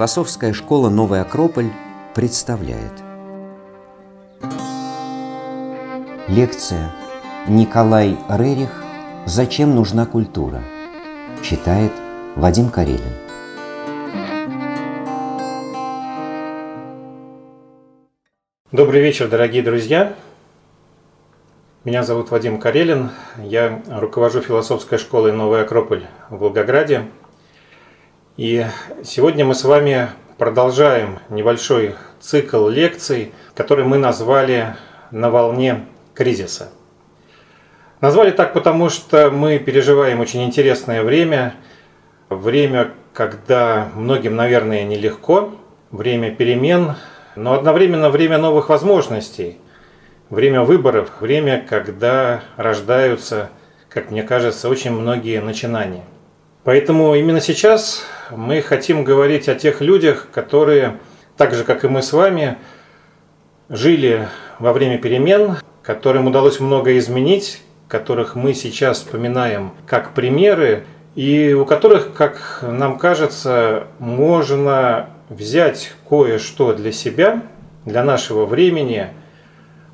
Философская школа «Новый Акрополь» представляет Лекция Николай Рерих «Зачем нужна культура?» Читает Вадим Карелин Добрый вечер, дорогие друзья! Меня зовут Вадим Карелин, я руковожу философской школой «Новый Акрополь» в Волгограде. И сегодня мы с вами продолжаем небольшой цикл лекций, который мы назвали «На волне кризиса». Назвали так потому, что мы переживаем очень интересное время, время, когда многим, наверное, нелегко, время перемен, но одновременно время новых возможностей – время выборов, время, когда рождаются, как мне кажется, очень многие начинания. Поэтому именно сейчас мы хотим говорить о тех людях, которые, так же как и мы с вами, жили во время перемен, которым удалось многое изменить, которых мы сейчас вспоминаем как примеры, и у которых, как нам кажется, можно взять кое-что для себя, для нашего времени –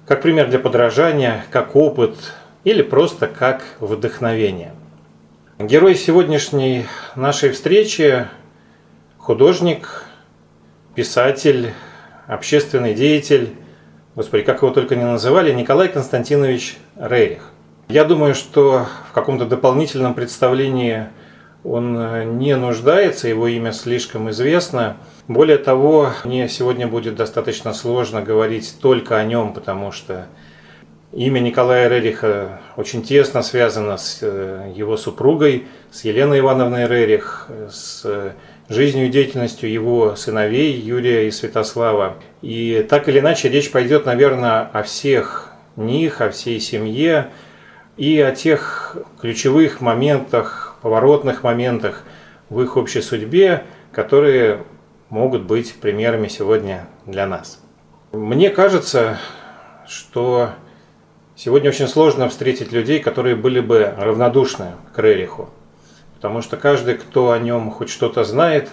как пример для подражания, как опыт или просто как вдохновение. Герой сегодняшней нашей встречи – художник, писатель, общественный деятель, господи, как его только не называли, Николай Константинович Рерих. Я думаю, что в каком-то дополнительном представлении он не нуждается, его имя слишком известно – более того, мне сегодня будет достаточно сложно говорить только о нем, потому что имя Николая Рериха очень тесно связано с э, его супругой, с Еленой Ивановной Рерих, с жизнью и деятельностью его сыновей Юрия и Святослава. И так или иначе речь пойдет, наверное, о всех них, о всей семье и о тех ключевых моментах, поворотных моментах в их общей судьбе, которые могут быть примерами сегодня для нас. Мне кажется, что сегодня очень сложно встретить людей, которые были бы равнодушны к Рериху. Потому что каждый, кто о нем хоть что-то знает,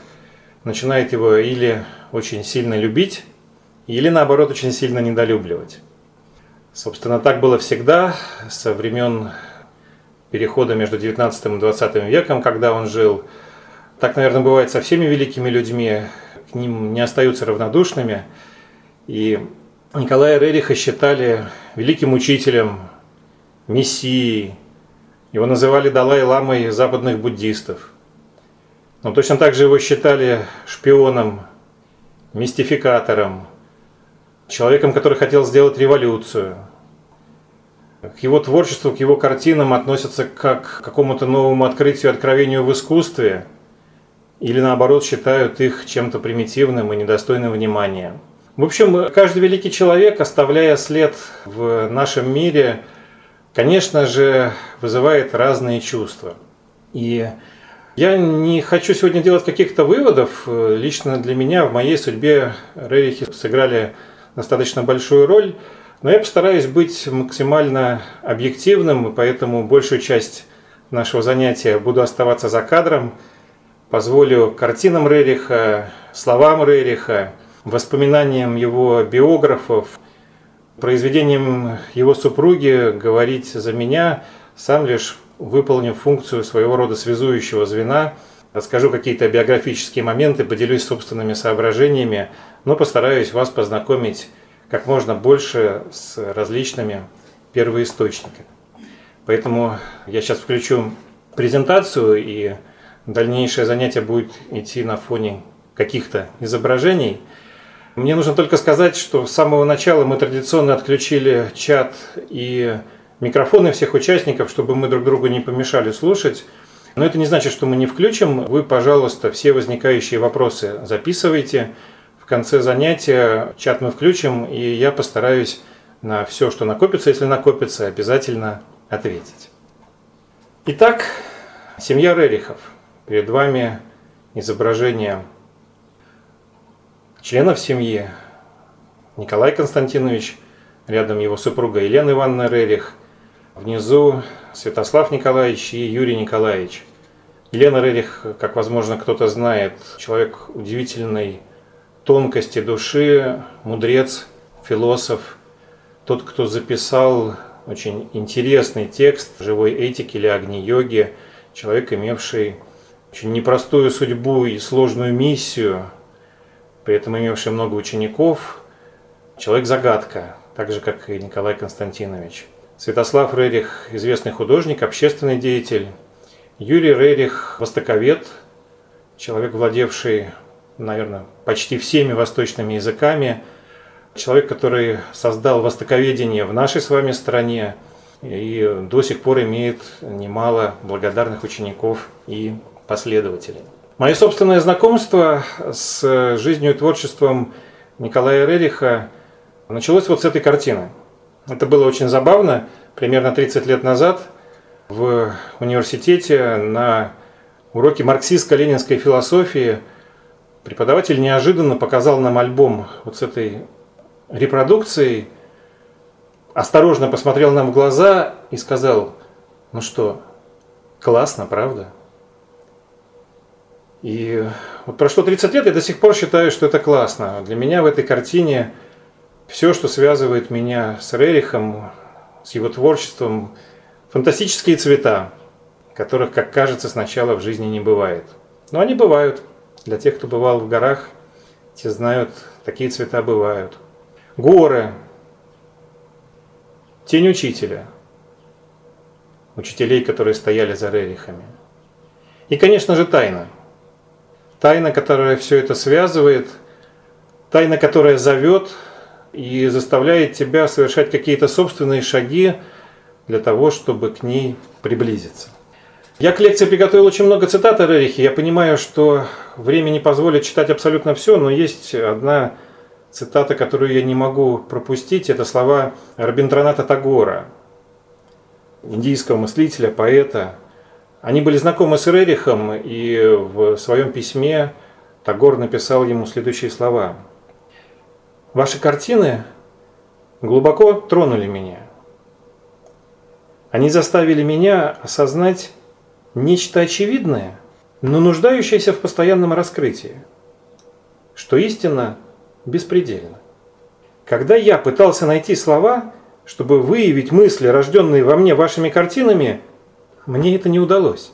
начинает его или очень сильно любить, или наоборот очень сильно недолюбливать. Собственно, так было всегда со времен перехода между 19 и 20 веком, когда он жил. Так, наверное, бывает со всеми великими людьми к ним не остаются равнодушными. И Николая Рериха считали великим учителем, мессией. Его называли Далай-ламой западных буддистов. Но точно так же его считали шпионом, мистификатором, человеком, который хотел сделать революцию. К его творчеству, к его картинам относятся как к какому-то новому открытию, откровению в искусстве – или наоборот считают их чем-то примитивным и недостойным внимания. В общем, каждый великий человек, оставляя след в нашем мире, конечно же, вызывает разные чувства. И я не хочу сегодня делать каких-то выводов. Лично для меня в моей судьбе Рерихи сыграли достаточно большую роль, но я постараюсь быть максимально объективным, и поэтому большую часть нашего занятия буду оставаться за кадром – позволю картинам Рериха, словам Рериха, воспоминаниям его биографов, произведениям его супруги говорить за меня, сам лишь выполню функцию своего рода связующего звена, расскажу какие-то биографические моменты, поделюсь собственными соображениями, но постараюсь вас познакомить как можно больше с различными первоисточниками. Поэтому я сейчас включу презентацию и дальнейшее занятие будет идти на фоне каких-то изображений. Мне нужно только сказать, что с самого начала мы традиционно отключили чат и микрофоны всех участников, чтобы мы друг другу не помешали слушать. Но это не значит, что мы не включим. Вы, пожалуйста, все возникающие вопросы записывайте. В конце занятия чат мы включим, и я постараюсь на все, что накопится, если накопится, обязательно ответить. Итак, семья Рерихов – Перед вами изображение членов семьи. Николай Константинович, рядом его супруга Елена Ивановна Рерих, внизу Святослав Николаевич и Юрий Николаевич. Елена Рерих, как возможно кто-то знает, человек удивительной тонкости души, мудрец, философ, тот, кто записал очень интересный текст живой этики или огни-йоги, человек, имевший очень непростую судьбу и сложную миссию, при этом имевший много учеников, человек-загадка, так же, как и Николай Константинович. Святослав Рерих – известный художник, общественный деятель. Юрий Рерих – востоковед, человек, владевший, наверное, почти всеми восточными языками, человек, который создал востоковедение в нашей с вами стране и до сих пор имеет немало благодарных учеников и последователей. Мое собственное знакомство с жизнью и творчеством Николая Рериха началось вот с этой картины. Это было очень забавно. Примерно 30 лет назад в университете на уроке марксистско-ленинской философии преподаватель неожиданно показал нам альбом вот с этой репродукцией, осторожно посмотрел нам в глаза и сказал, ну что, классно, правда? И вот прошло 30 лет, я до сих пор считаю, что это классно. Для меня в этой картине все, что связывает меня с Рерихом, с его творчеством, фантастические цвета, которых, как кажется, сначала в жизни не бывает. Но они бывают. Для тех, кто бывал в горах, те знают, такие цвета бывают. Горы, тень учителя, учителей, которые стояли за Рерихами. И, конечно же, тайна – Тайна, которая все это связывает, тайна, которая зовет и заставляет тебя совершать какие-то собственные шаги для того, чтобы к ней приблизиться. Я к лекции приготовил очень много цитат о Рерихе. Я понимаю, что время не позволит читать абсолютно все, но есть одна цитата, которую я не могу пропустить. Это слова Рабиндраната Тагора, индийского мыслителя, поэта, они были знакомы с Рерихом, и в своем письме Тагор написал ему следующие слова. «Ваши картины глубоко тронули меня. Они заставили меня осознать нечто очевидное, но нуждающееся в постоянном раскрытии, что истина беспредельна. Когда я пытался найти слова, чтобы выявить мысли, рожденные во мне вашими картинами – мне это не удалось.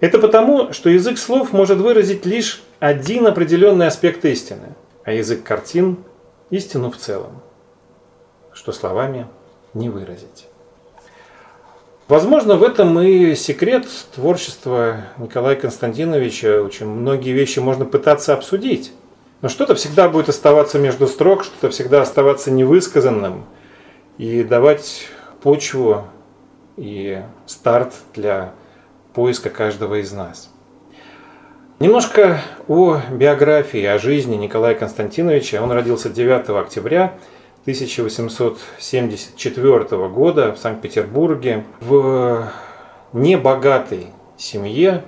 Это потому, что язык слов может выразить лишь один определенный аспект истины, а язык картин – истину в целом, что словами не выразить. Возможно, в этом и секрет творчества Николая Константиновича. Очень многие вещи можно пытаться обсудить, но что-то всегда будет оставаться между строк, что-то всегда оставаться невысказанным и давать почву и старт для поиска каждого из нас. Немножко о биографии, о жизни Николая Константиновича. Он родился 9 октября 1874 года в Санкт-Петербурге в небогатой семье.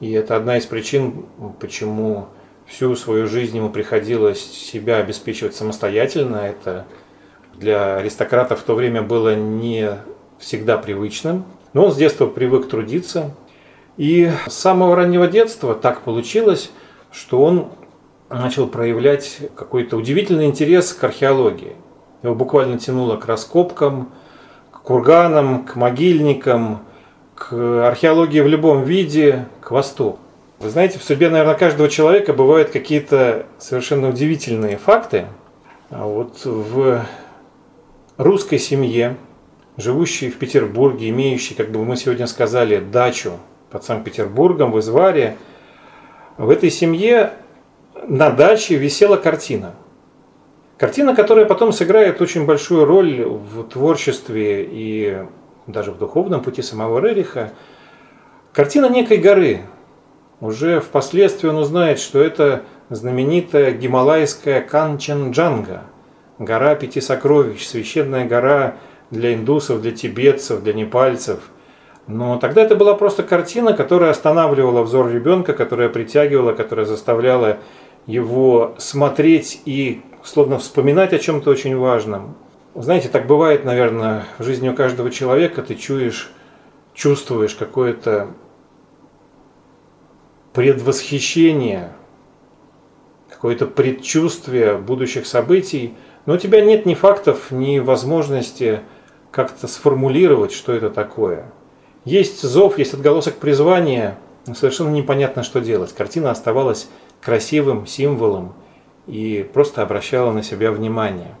И это одна из причин, почему всю свою жизнь ему приходилось себя обеспечивать самостоятельно. Это для аристократов в то время было не всегда привычным, но он с детства привык трудиться. И с самого раннего детства так получилось, что он начал проявлять какой-то удивительный интерес к археологии. Его буквально тянуло к раскопкам, к курганам, к могильникам, к археологии в любом виде, к востоку. Вы знаете, в судьбе, наверное, каждого человека бывают какие-то совершенно удивительные факты. А вот в русской семье живущий в Петербурге, имеющий, как бы мы сегодня сказали, дачу под Санкт-Петербургом, в Изваре, в этой семье на даче висела картина. Картина, которая потом сыграет очень большую роль в творчестве и даже в духовном пути самого Рериха. Картина некой горы. Уже впоследствии он узнает, что это знаменитая гималайская Канченджанга, гора пяти сокровищ, священная гора для индусов, для тибетцев, для непальцев. Но тогда это была просто картина, которая останавливала взор ребенка, которая притягивала, которая заставляла его смотреть и словно вспоминать о чем-то очень важном. Знаете, так бывает, наверное, в жизни у каждого человека, ты чуешь, чувствуешь какое-то предвосхищение, какое-то предчувствие будущих событий, но у тебя нет ни фактов, ни возможности как-то сформулировать, что это такое. Есть зов, есть отголосок призвания, но совершенно непонятно, что делать. Картина оставалась красивым символом и просто обращала на себя внимание.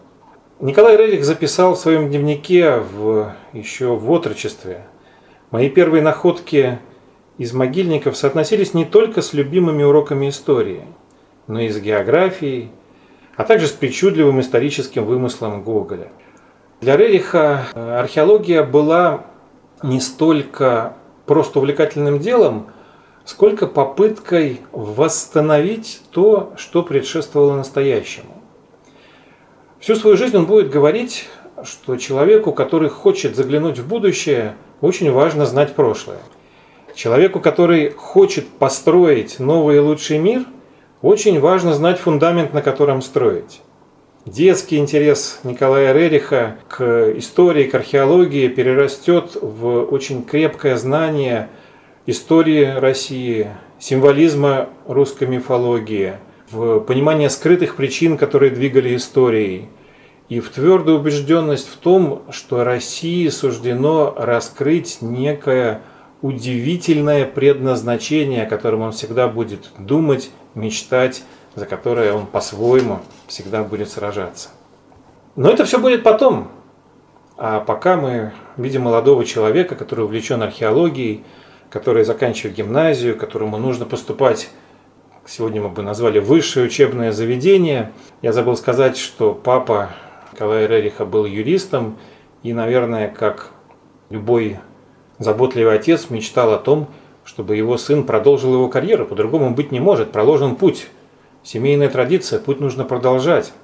Николай Рерих записал в своем дневнике в, еще в отрочестве. Мои первые находки из могильников соотносились не только с любимыми уроками истории, но и с географией, а также с причудливым историческим вымыслом Гоголя. Для Рериха э, археология была не столько просто увлекательным делом, сколько попыткой восстановить то, что предшествовало настоящему. Всю свою жизнь он будет говорить, что человеку, который хочет заглянуть в будущее, очень важно знать прошлое. Человеку, который хочет построить новый и лучший мир, очень важно знать фундамент, на котором строить. Детский интерес Николая Рериха к истории, к археологии перерастет в очень крепкое знание истории России, символизма русской мифологии – в понимание скрытых причин, которые двигали историей, и в твердую убежденность в том, что России суждено раскрыть некое удивительное предназначение, о котором он всегда будет думать, мечтать, за которое он по-своему всегда будет сражаться. Но это все будет потом. А пока мы видим молодого человека, который увлечен археологией, который заканчивает гимназию, которому нужно поступать сегодня мы бы назвали высшее учебное заведение. Я забыл сказать, что папа Николая Рериха был юристом и, наверное, как любой заботливый отец мечтал о том, чтобы его сын продолжил его карьеру. По-другому быть не может. Проложен путь. Семейная традиция, путь нужно продолжать.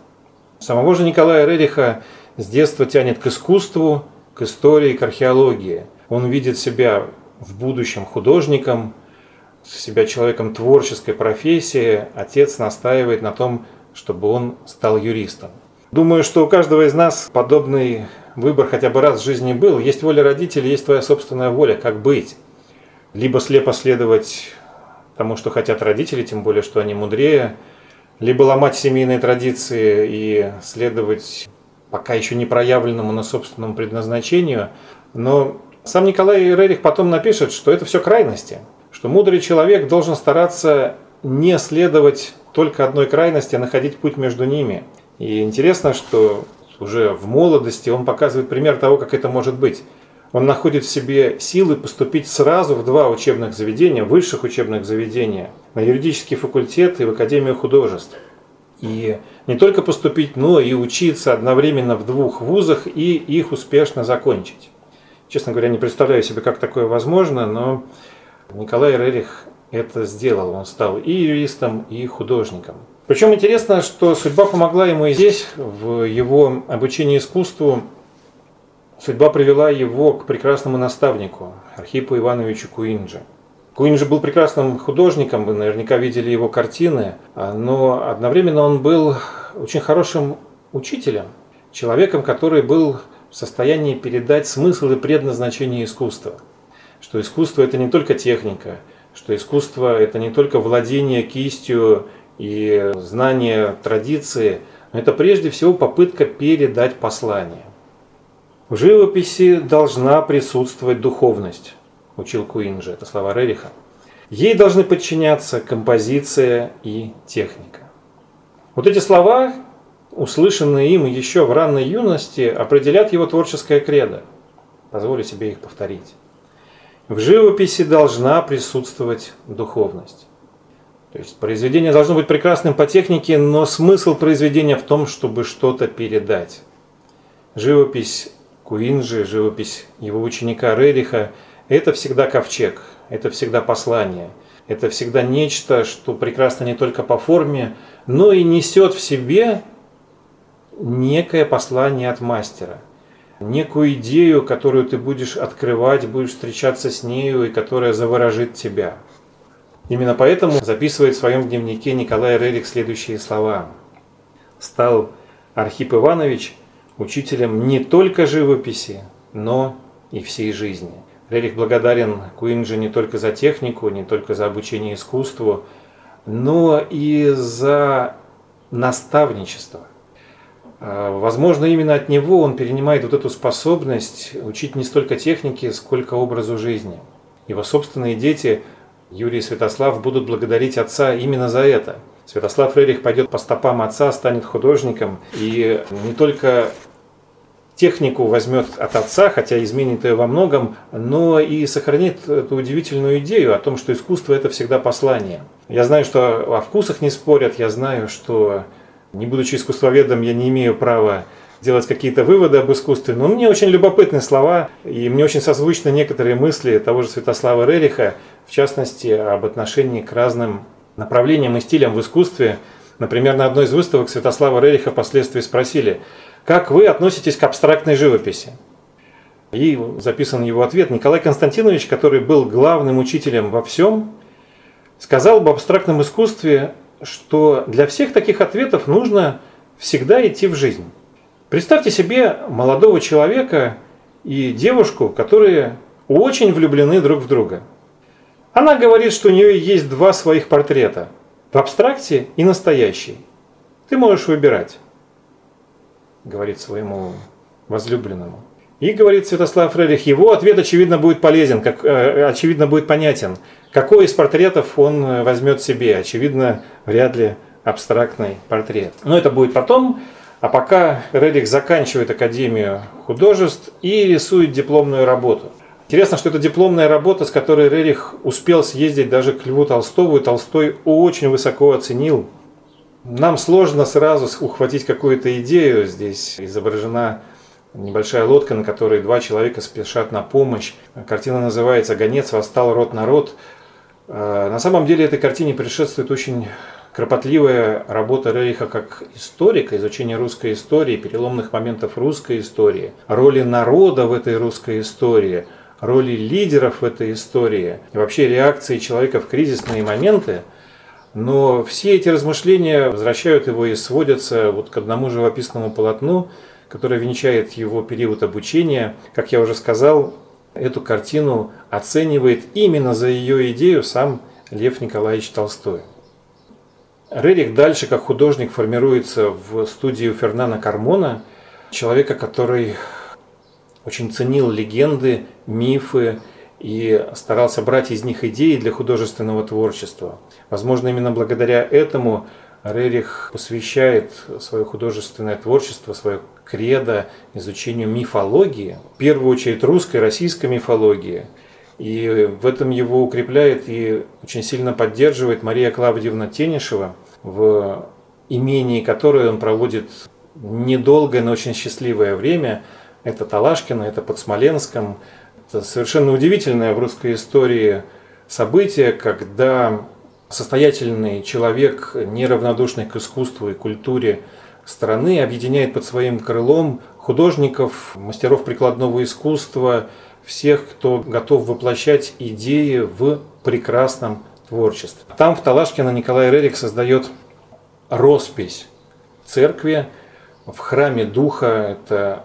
Самого же Николая Рериха с детства тянет к искусству, к истории, к археологии. Он видит себя в будущем художником, себя человеком творческой профессии, отец настаивает на том, чтобы он стал юристом. Думаю, что у каждого из нас подобный выбор хотя бы раз в жизни был. Есть воля родителей, есть твоя собственная воля, как быть. Либо слепо следовать тому, что хотят родители, тем более, что они мудрее, либо ломать семейные традиции и следовать пока еще не проявленному на собственном предназначению. Но сам Николай Рерих потом напишет, что это все крайности – что мудрый человек должен стараться не следовать только одной крайности, а находить путь между ними. И интересно, что уже в молодости он показывает пример того, как это может быть. Он находит в себе силы поступить сразу в два учебных заведения, высших учебных заведения, на юридический факультет и в Академию художеств. И не только поступить, но и учиться одновременно в двух вузах и их успешно закончить. Честно говоря, не представляю себе, как такое возможно, но Николай Рерих это сделал. Он стал и юристом, и художником. Причем интересно, что судьба помогла ему и здесь, в его обучении искусству. Судьба привела его к прекрасному наставнику, Архипу Ивановичу Куинджи. Куинджи был прекрасным художником, вы наверняка видели его картины, но одновременно он был очень хорошим учителем, человеком, который был в состоянии передать смысл и предназначение искусства – что искусство это не только техника, что искусство это не только владение кистью и знание традиции, но это прежде всего попытка передать послание. В живописи должна присутствовать духовность, учил Куинджи, это слова Рериха. Ей должны подчиняться композиция и техника. Вот эти слова, услышанные им еще в ранней юности, определят его творческое кредо. Позволю себе их повторить. В живописи должна присутствовать духовность. То есть произведение должно быть прекрасным по технике, но смысл произведения в том, чтобы что-то передать. Живопись Куинджи, живопись его ученика Рериха – это всегда ковчег, это всегда послание, это всегда нечто, что прекрасно не только по форме, но и несет в себе некое послание от мастера – некую идею, которую ты будешь открывать, будешь встречаться с нею и которая заворожит тебя. Именно поэтому записывает в своем дневнике Николай Рерих следующие слова. Стал Архип Иванович учителем не только живописи, но и всей жизни. Рерих благодарен Куинджи не только за технику, не только за обучение искусству, но и за наставничество. А, возможно, именно от него он перенимает вот эту способность учить не столько техники, сколько образу жизни. Его собственные дети, Юрий и Святослав, будут благодарить отца именно за это. Святослав Рерих пойдет по стопам отца, станет художником и не только технику возьмет от отца, хотя изменит ее во многом, но и сохранит эту удивительную идею о том, что искусство – это всегда послание. Я знаю, что о вкусах не спорят, я знаю, что, не будучи искусствоведом, я не имею права делать какие-то выводы об искусстве, но мне очень любопытны слова, и мне очень созвучны некоторые мысли того же Святослава Рериха, в частности, об отношении к разным направлениям и стилям в искусстве. Например, на одной из выставок Святослава Рериха впоследствии спросили – как вы относитесь к абстрактной живописи? И записан его ответ. Николай Константинович, который был главным учителем во всем, сказал об абстрактном искусстве, что для всех таких ответов нужно всегда идти в жизнь. Представьте себе молодого человека и девушку, которые очень влюблены друг в друга. Она говорит, что у нее есть два своих портрета – в абстракте и настоящий. Ты можешь выбирать говорит своему возлюбленному. И говорит Святослав Фрерих, его ответ очевидно будет полезен, как, э, очевидно будет понятен. Какой из портретов он э, возьмет себе? Очевидно, вряд ли абстрактный портрет. Но это будет потом. А пока Рерих заканчивает Академию художеств и рисует дипломную работу. Интересно, что это дипломная работа, с которой Рерих успел съездить даже к Льву Толстову, и Толстой очень высоко оценил нам сложно сразу ухватить какую-то идею. Здесь изображена небольшая лодка, на которой два человека спешат на помощь. Картина называется «Гонец восстал род народ». А, на самом деле этой картине предшествует очень кропотливая работа Рейха как историка, изучение русской истории, переломных моментов русской истории, роли народа в этой русской истории, роли лидеров в этой истории и вообще реакции человека в кризисные моменты – но все эти размышления возвращают его и сводятся вот к одному живописному полотну, которое венчает его период обучения. Как я уже сказал, эту картину оценивает именно за ее идею сам Лев Николаевич Толстой. Рерих дальше как художник формируется в студию Фернана Кармона, человека, который очень ценил легенды, мифы, и старался брать из них идеи для художественного творчества. Возможно, именно благодаря этому Рерих посвящает свое художественное творчество, свое кредо изучению мифологии, в первую очередь русской, российской мифологии. И в этом его укрепляет и очень сильно поддерживает Мария Клавдиевна Тенишева, в имении которой он проводит недолгое, но очень счастливое время. Это Талашкино, это под Смоленском, это совершенно удивительное в русской истории событие, когда состоятельный человек, неравнодушный к искусству и культуре страны, объединяет под своим крылом художников, мастеров прикладного искусства, всех, кто готов воплощать идеи в прекрасном творчестве. Там в Талашкино Николай Рерих создает роспись церкви в храме Духа. Это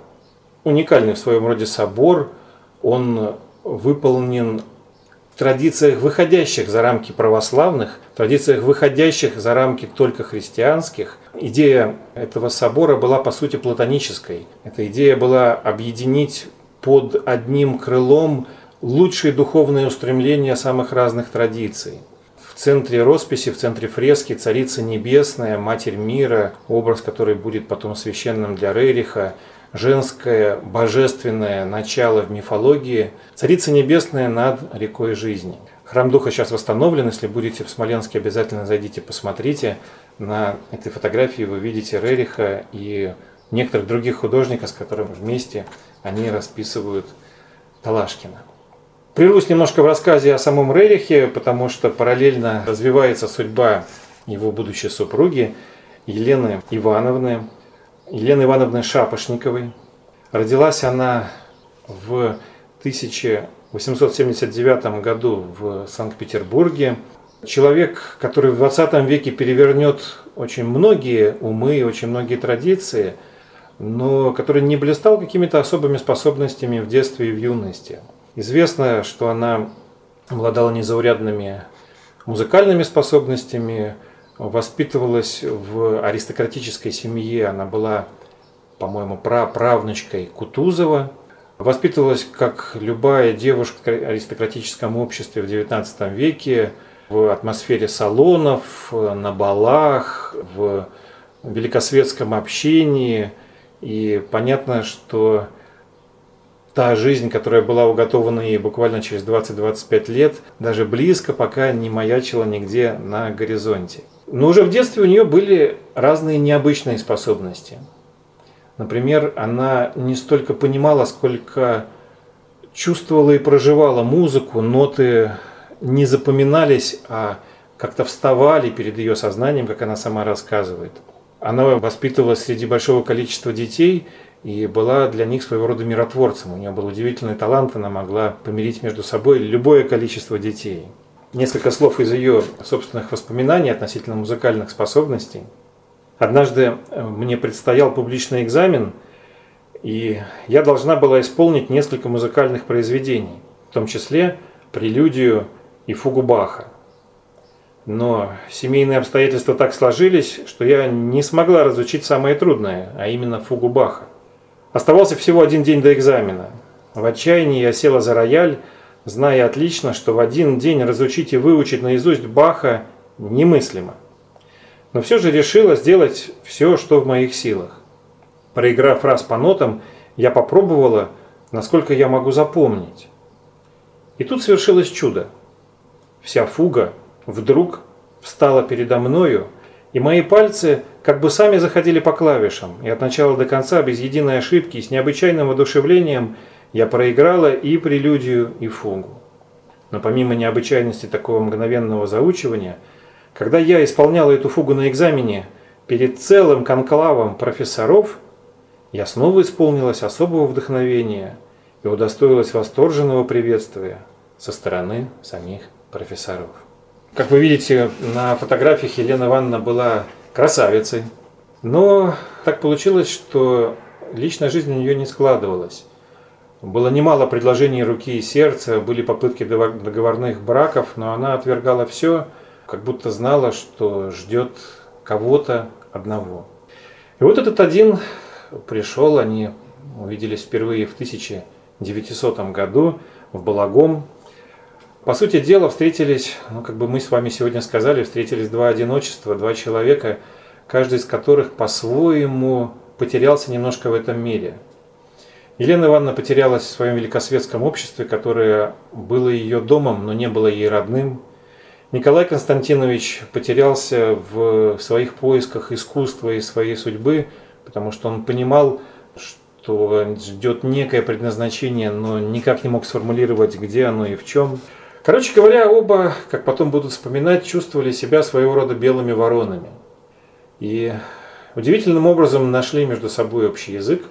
уникальный в своем роде собор – он выполнен в традициях, выходящих за рамки православных, в традициях, выходящих за рамки только христианских. Идея этого собора была по сути платонической. Эта идея была объединить под одним крылом лучшие духовные устремления самых разных традиций. В центре росписи, в центре фрески Царица Небесная, Матерь Мира, образ, который будет потом священным для Рериха, женское божественное начало в мифологии, Царица Небесная над рекой жизни. Храм Духа сейчас восстановлен, если будете в Смоленске, обязательно зайдите, посмотрите. На этой фотографии вы видите Рериха и некоторых других художников, с которыми вместе они расписывают Талашкина. Прервусь немножко в рассказе о самом Рерихе, потому что параллельно развивается судьба его будущей супруги Елены Ивановны, Елены Ивановны Шапошниковой. Родилась она в 1879 году в Санкт-Петербурге. Человек, который в 20 веке перевернет очень многие умы, очень многие традиции, но который не блистал какими-то особыми способностями в детстве и в юности. Известно, что она обладала незаурядными музыкальными способностями, воспитывалась в аристократической семье, она была, по-моему, праправнучкой Кутузова, воспитывалась, как любая девушка в аристократическом обществе в XIX веке, в атмосфере салонов, на балах, в великосветском общении. И понятно, что та жизнь, которая была уготована ей буквально через 20-25 лет, даже близко пока не маячила нигде на горизонте. Но уже в детстве у нее были разные необычные способности. Например, она не столько понимала, сколько чувствовала и проживала музыку, ноты не запоминались, а как-то вставали перед ее сознанием, как она сама рассказывает. Она воспитывалась среди большого количества детей и была для них своего рода миротворцем. У нее был удивительный талант, она могла помирить между собой любое количество детей. Несколько слов из ее собственных воспоминаний относительно музыкальных способностей. Однажды э, мне предстоял публичный экзамен, и я должна была исполнить несколько музыкальных произведений, в том числе прелюдию и фугу Баха. Но семейные обстоятельства так сложились, что я не смогла разучить самое трудное, а именно фугу Баха. Оставался всего один день до экзамена. В отчаянии я села за рояль, зная отлично, что в один день разучить и выучить наизусть Баха немыслимо. Но все же решила сделать все, что в моих силах. Проиграв раз по нотам, я попробовала, насколько я могу запомнить. И тут совершилось чудо – вся фуга, вдруг встала передо мною, и мои пальцы как бы сами заходили по клавишам, и от начала до конца, без единой ошибки, с необычайным воодушевлением, я проиграла и прелюдию, и фугу. Но помимо необычайности такого мгновенного заучивания, когда я исполняла эту фугу на экзамене перед целым конклавом профессоров, я снова исполнилась особого вдохновения и удостоилась восторженного приветствия со стороны самих профессоров. Как вы видите, на фотографиях Елена Ивановна была красавицей, но так получилось, что личная жизнь у нее не складывалась. Было немало предложений руки и сердца, были попытки договорных браков, но она отвергала все, как будто знала, что ждет кого-то одного. И вот этот один пришел, они увиделись впервые в 1900 году в Балагом, по сути дела, встретились, ну, как бы мы с вами сегодня сказали, встретились два одиночества, два человека, каждый из которых по-своему потерялся немножко в этом мире. Елена Ивановна потерялась в своем великосветском обществе, которое было ее домом, но не было ей родным. Николай Константинович потерялся в своих поисках искусства и своей судьбы, потому что он понимал, что ждет некое предназначение, но никак не мог сформулировать, где оно и в чем. Короче говоря, оба, как потом будут вспоминать, чувствовали себя своего рода белыми воронами. И удивительным образом нашли между собой общий язык.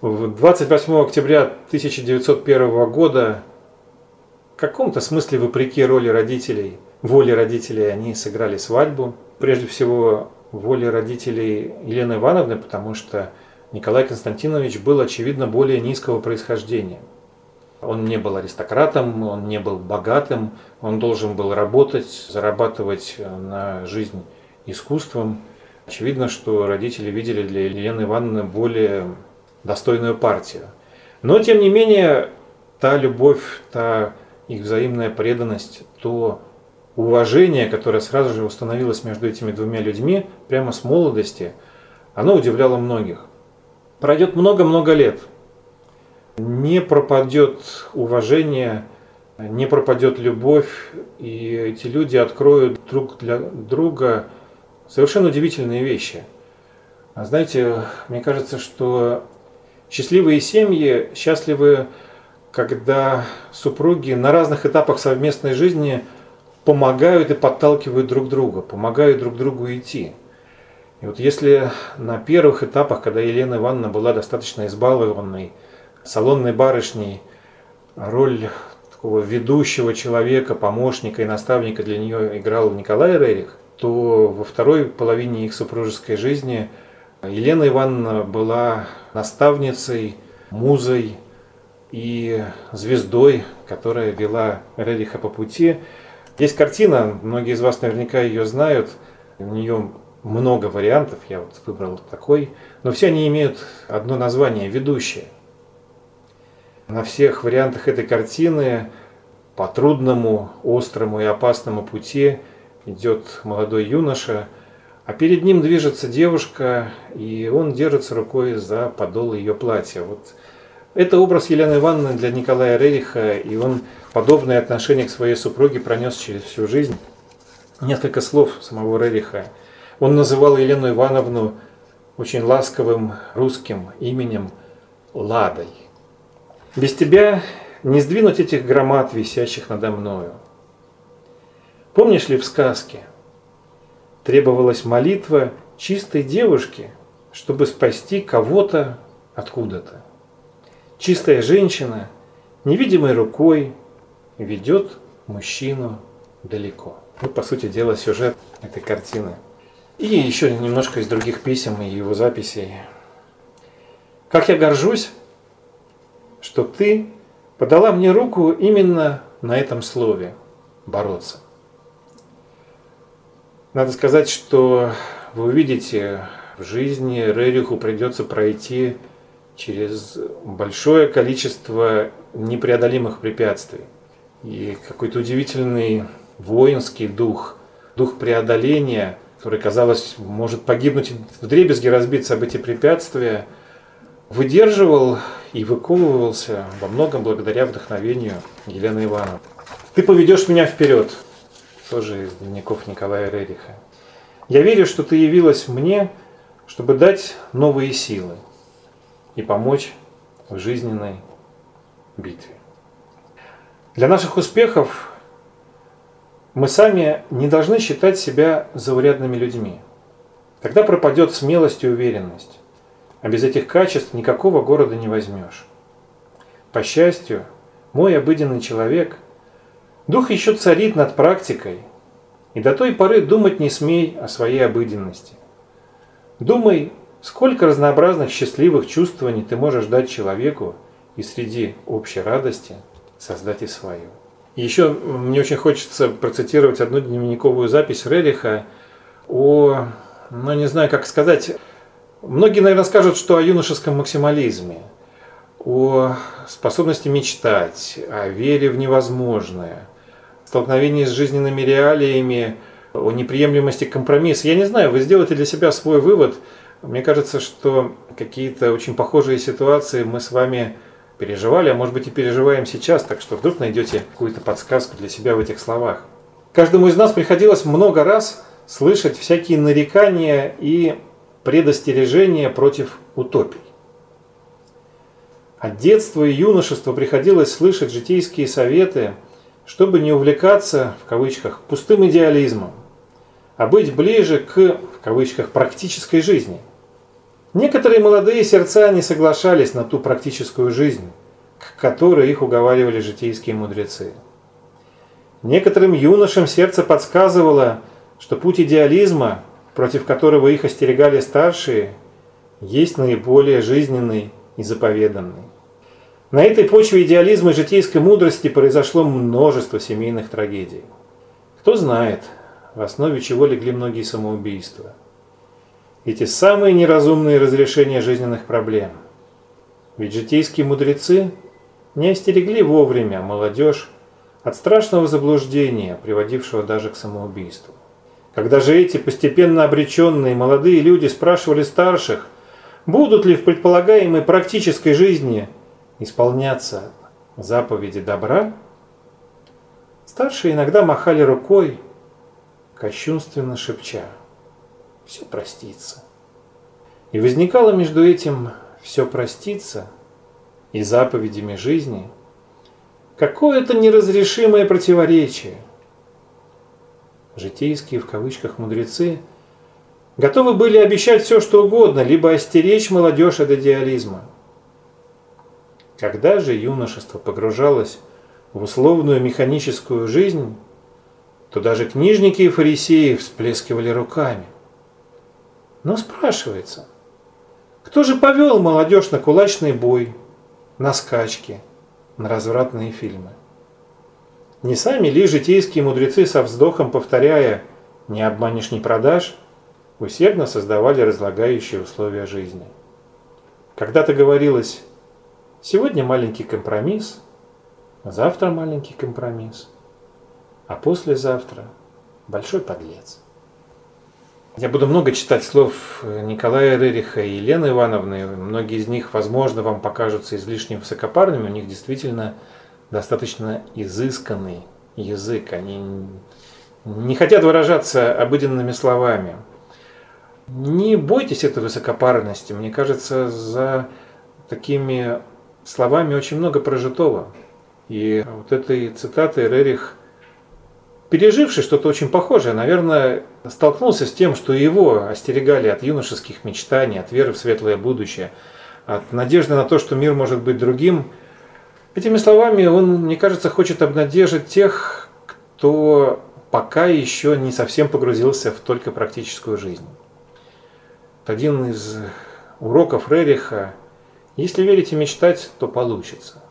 В 28 октября 1901 года в каком-то смысле, вопреки роли родителей, воле родителей, они сыграли свадьбу. Прежде всего, воле родителей Елены Ивановны, потому что Николай Константинович был, очевидно, более низкого происхождения – он не был аристократом, он не был богатым, он должен был работать, зарабатывать на жизнь искусством. Очевидно, что родители видели для Елены Ивановны более достойную партию. Но, тем не менее, та любовь, та их взаимная преданность, то уважение, которое сразу же установилось между этими двумя людьми прямо с молодости, оно удивляло многих. Пройдет много-много лет – не пропадет уважение, не пропадет любовь, и эти люди откроют друг для друга совершенно удивительные вещи. А знаете, мне кажется, что счастливые семьи счастливы, когда супруги на разных этапах совместной жизни помогают и подталкивают друг друга, помогают друг другу идти. И вот если на первых этапах, когда Елена Ивановна была достаточно избалованной, салонной барышней роль такого ведущего человека, помощника и наставника для нее играл Николай Рерих, то во второй половине их супружеской жизни Елена Ивановна была наставницей, музой, и звездой, которая вела Рериха по пути. Есть картина, многие из вас наверняка ее знают, у нее много вариантов, я вот выбрал такой, но все они имеют одно название – «Ведущие». На всех вариантах этой картины по трудному, острому и опасному пути идет молодой юноша, а перед ним движется девушка, и он держится рукой за подол ее платья. Вот это образ Елены Ивановны для Николая Рериха, и он подобное отношение к своей супруге пронес через всю жизнь. Несколько слов самого Рериха. Он называл Елену Ивановну очень ласковым русским именем Ладой. Без тебя не сдвинуть этих громад, висящих надо мною. Помнишь ли в сказке? Требовалась молитва чистой девушки, чтобы спасти кого-то откуда-то. Чистая женщина невидимой рукой ведет мужчину далеко. Ну, по сути дела, сюжет этой картины. И еще немножко из других писем и его записей. Как я горжусь, что ты подала мне руку именно на этом слове «бороться». Надо сказать, что вы увидите, в жизни Рериху придется пройти через большое количество непреодолимых препятствий. И какой-то удивительный воинский дух, дух преодоления, который, казалось, может погибнуть в дребезги, разбиться об эти препятствия – выдерживал и выковывался во многом благодаря вдохновению Елены Ивановны. «Ты поведешь меня вперед», тоже из дневников Николая Рериха. «Я верю, что ты явилась мне, чтобы дать новые силы и помочь в жизненной битве. Для наших успехов мы сами не должны считать себя заурядными людьми. Тогда пропадет смелость и уверенность. А без этих качеств никакого города не возьмешь. По счастью, мой обыденный человек, дух еще царит над практикой, и до той поры думать не смей о своей обыденности. Думай, сколько разнообразных счастливых чувствований ты можешь дать человеку, и среди общей радости создать и свою. Еще мне очень хочется процитировать одну дневниковую запись Рериха о, ну не знаю, как сказать, Многие, наверное, скажут, что о юношеском максимализме, о способности мечтать, о вере в невозможное, столкновении с жизненными реалиями, о неприемлемости компромисса. Я не знаю, вы сделаете для себя свой вывод. Мне кажется, что какие-то очень похожие ситуации мы с вами переживали, а может быть и переживаем сейчас, так что вдруг найдете какую-то подсказку для себя в этих словах. Каждому из нас приходилось много раз слышать всякие нарекания и предостережение против утопий. От детства и юношества приходилось слышать житейские советы, чтобы не увлекаться, в кавычках, пустым идеализмом, а быть ближе к, в кавычках, практической жизни. Некоторые молодые сердца не соглашались на ту практическую жизнь, к которой их уговаривали житейские мудрецы. Некоторым юношам сердце подсказывало, что путь идеализма против которого их остерегали старшие, есть наиболее жизненный и заповеданный. На этой почве идеализма и житейской мудрости произошло множество семейных трагедий. Кто знает, в основе чего легли многие самоубийства. Эти самые неразумные разрешения жизненных проблем. Ведь житейские мудрецы не остерегли вовремя молодежь от страшного заблуждения, приводившего даже к самоубийству. Когда же эти постепенно обреченные молодые люди спрашивали старших, будут ли в предполагаемой практической жизни исполняться заповеди добра, старшие иногда махали рукой, кощунственно шепча «все простится». И возникало между этим «все простится» и заповедями жизни какое-то неразрешимое противоречие – житейские в кавычках мудрецы, готовы были обещать все, что угодно, либо остеречь молодежь от идеализма. Когда же юношество погружалось в условную механическую жизнь, то даже книжники и фарисеи всплескивали руками. Но спрашивается, кто же повел молодежь на кулачный бой, на скачки, на развратные фильмы. Не сами ли житейские мудрецы со вздохом повторяя «не обманешь, не продашь» усердно создавали разлагающие условия жизни. Когда-то говорилось «сегодня маленький компромисс», завтра маленький компромисс, а послезавтра большой подлец. Я буду много читать слов Николая Рериха и Елены Ивановны. Многие из них, возможно, вам покажутся излишне высокопарными. У них действительно достаточно изысканный язык. Они не хотят выражаться обыденными словами. Не бойтесь этой высокопарности. Мне кажется, за такими словами очень много прожитого. И вот этой цитатой Рерих переживший что-то очень похожее, наверное, столкнулся с тем, что его остерегали от юношеских мечтаний, от веры в светлое будущее, от надежды на то, что мир может быть другим. Этими словами он, мне кажется, хочет обнадежить тех, кто пока еще не совсем погрузился в только практическую жизнь. Один из уроков Рериха – если верите мечтать, то получится.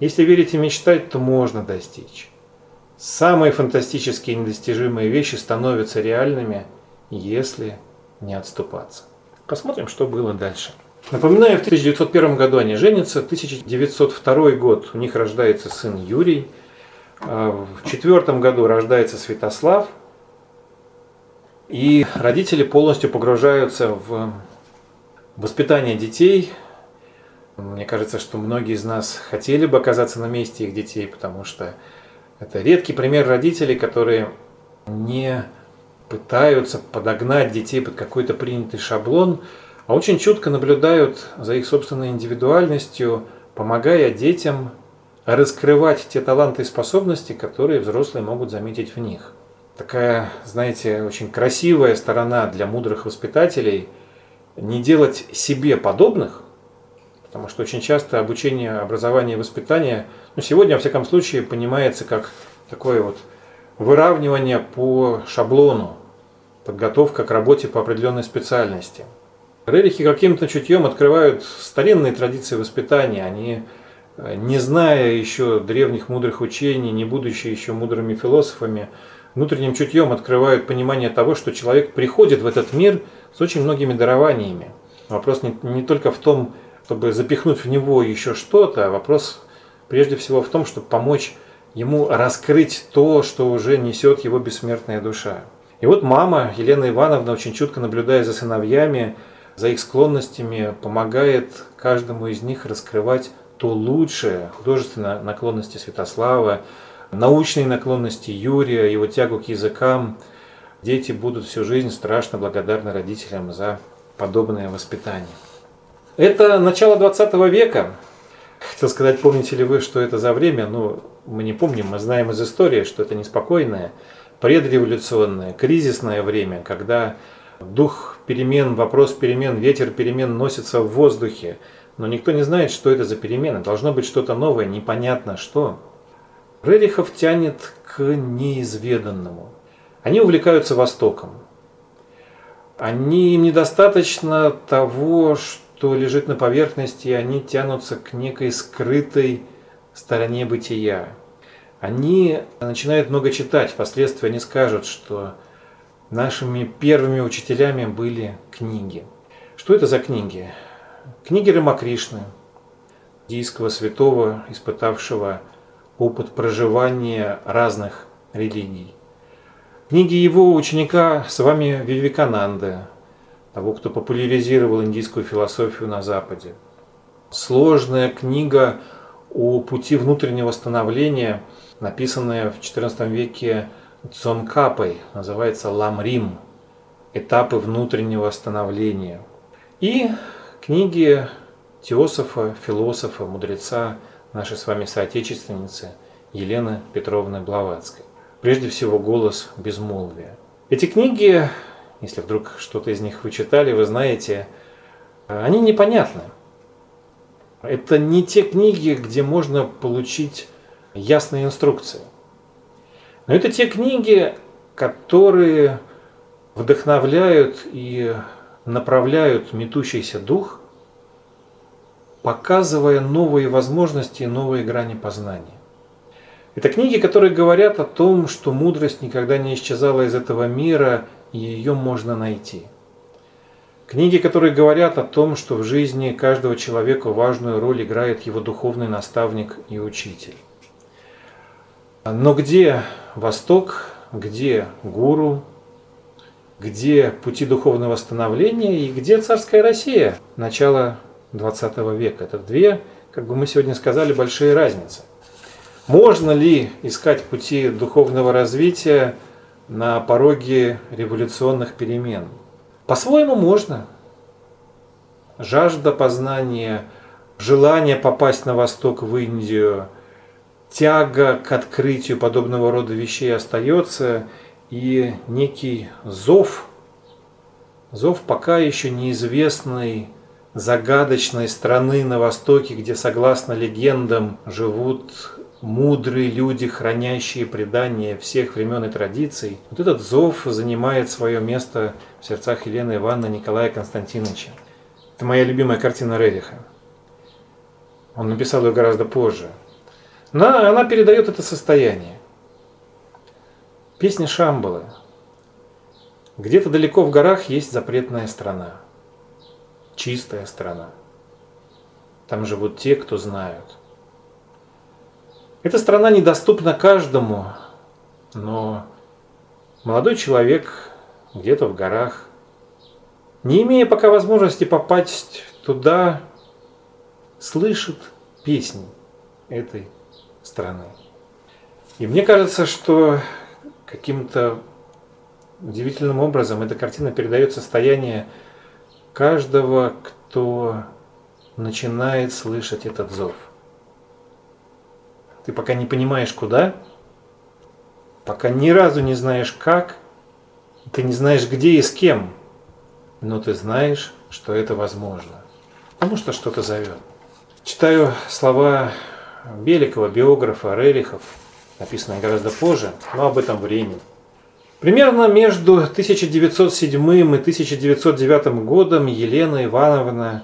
Если верите мечтать, то можно достичь. Самые фантастические и недостижимые вещи становятся реальными, если не отступаться. Посмотрим, что было дальше. Напоминаю, в 1901 году они женятся, 1902 год у них рождается сын Юрий, а в четвертом году рождается Святослав, и родители полностью погружаются в воспитание детей. Мне кажется, что многие из нас хотели бы оказаться на месте их детей, потому что это редкий пример родителей, которые не пытаются подогнать детей под какой-то принятый шаблон, а очень чутко наблюдают за их собственной индивидуальностью, помогая детям раскрывать те таланты и способности, которые взрослые могут заметить в них. Такая, знаете, очень красивая сторона для мудрых воспитателей – не делать себе подобных, потому что очень часто обучение, образование и воспитание, ну, сегодня, во всяком случае, понимается как такое вот выравнивание по шаблону, подготовка к работе по определенной специальности. Рерихи каким-то чутьем открывают старинные традиции воспитания. Они, э, не зная еще древних мудрых учений, не будучи еще мудрыми философами, внутренним чутьем открывают понимание того, что человек приходит в этот мир с очень многими дарованиями. Вопрос не, не только в том, чтобы запихнуть в него еще что-то, а вопрос прежде всего в том, чтобы помочь ему раскрыть то, что уже несет его бессмертная душа. И вот мама Елена Ивановна, очень чутко наблюдая за сыновьями, за их склонностями, помогает каждому из них раскрывать то лучшее, художественные наклонности Святослава, научные наклонности Юрия, его тягу к языкам. Дети будут всю жизнь страшно благодарны родителям за подобное воспитание. Это начало 20 века. Хотел сказать, помните ли вы, что это за время? Ну, мы не помним, мы знаем из истории, что это неспокойное, предреволюционное, кризисное время, когда дух перемен, вопрос перемен, ветер перемен носится в воздухе, но никто не знает, что это за перемены. Должно быть что-то новое, непонятно что. Рерихов тянет к неизведанному. Они увлекаются Востоком. Они им недостаточно того, что лежит на поверхности, и они тянутся к некой скрытой стороне бытия. Они начинают много читать, впоследствии они скажут, что нашими первыми учителями были книги. Что это за книги? Книги Рамакришны, индийского святого, испытавшего опыт проживания разных религий. Книги его ученика с вами Вивекананды, того, кто популяризировал индийскую философию на Западе. Сложная книга о пути внутреннего становления, написанная в XIV веке Цонкапой, называется Ламрим «Этапы внутреннего становления». И книги теософа, философа, мудреца нашей с вами соотечественницы Елены Петровны Блаватской. Прежде всего, «Голос безмолвия». Эти книги, если вдруг что-то из них вы читали, вы знаете, они непонятны. Это не те книги, где можно получить ясные инструкции. Но это те книги, которые вдохновляют и направляют метущийся дух показывая новые возможности и новые грани познания. Это книги, которые говорят о том, что мудрость никогда не исчезала из этого мира, и ее можно найти. Книги, которые говорят о том, что в жизни каждого человека важную роль играет его духовный наставник и учитель. Но где Восток, где гуру, где пути духовного становления и где царская Россия начала 20 века? Это две, как бы мы сегодня сказали, большие разницы – можно ли искать пути духовного развития на пороге революционных перемен? По-своему можно. Жажда познания, желание попасть на восток в Индию, тяга к открытию подобного рода вещей остается, и некий зов, зов пока еще неизвестной загадочной страны на востоке, где, согласно легендам, живут мудрые люди, хранящие предания всех времен и традиций, вот этот зов занимает свое место в сердцах Елены Ивановны Николая Константиновича. Это моя любимая картина Рериха. Он написал ее гораздо позже. Но она передает это состояние. Песня Шамбалы. Где-то далеко в горах есть запретная страна. Чистая страна. Там живут те, кто знают – эта страна недоступна каждому, но молодой человек где-то в горах, не имея пока возможности попасть туда, слышит песни этой страны. И мне кажется, что каким-то удивительным образом эта картина передает состояние каждого, кто начинает слышать этот зов. Ты пока не понимаешь куда, пока ни разу не знаешь как, ты не знаешь где и с кем, но ты знаешь, что это возможно, потому что что-то зовет. Читаю слова Беликова, биографа Рерихов, написанные гораздо позже, но об этом времени. Примерно между 1907 и 1909 годом Елена Ивановна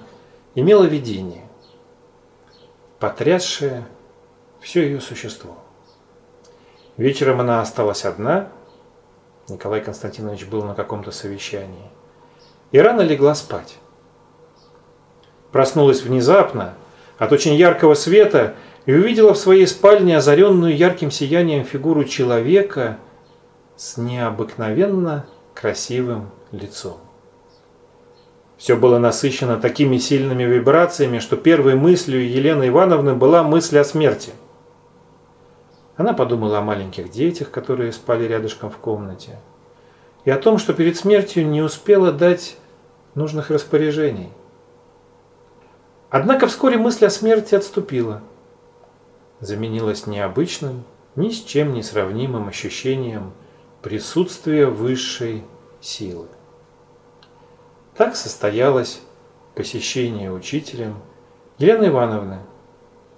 имела видение, потрясшее все ее существо. Вечером она осталась одна, Николай Константинович был на каком-то совещании, и рано легла спать. Проснулась внезапно от очень яркого света и увидела в своей спальне озаренную ярким сиянием фигуру человека с необыкновенно красивым лицом. Все было насыщено такими сильными вибрациями, что первой мыслью Елены Ивановны была мысль о смерти – она подумала о маленьких детях, которые спали рядышком в комнате, и о том, что перед смертью не успела дать нужных распоряжений. Однако вскоре мысль о смерти отступила, заменилась необычным, ни с чем не сравнимым ощущением присутствия высшей силы. Так состоялось посещение учителем Елены Ивановны,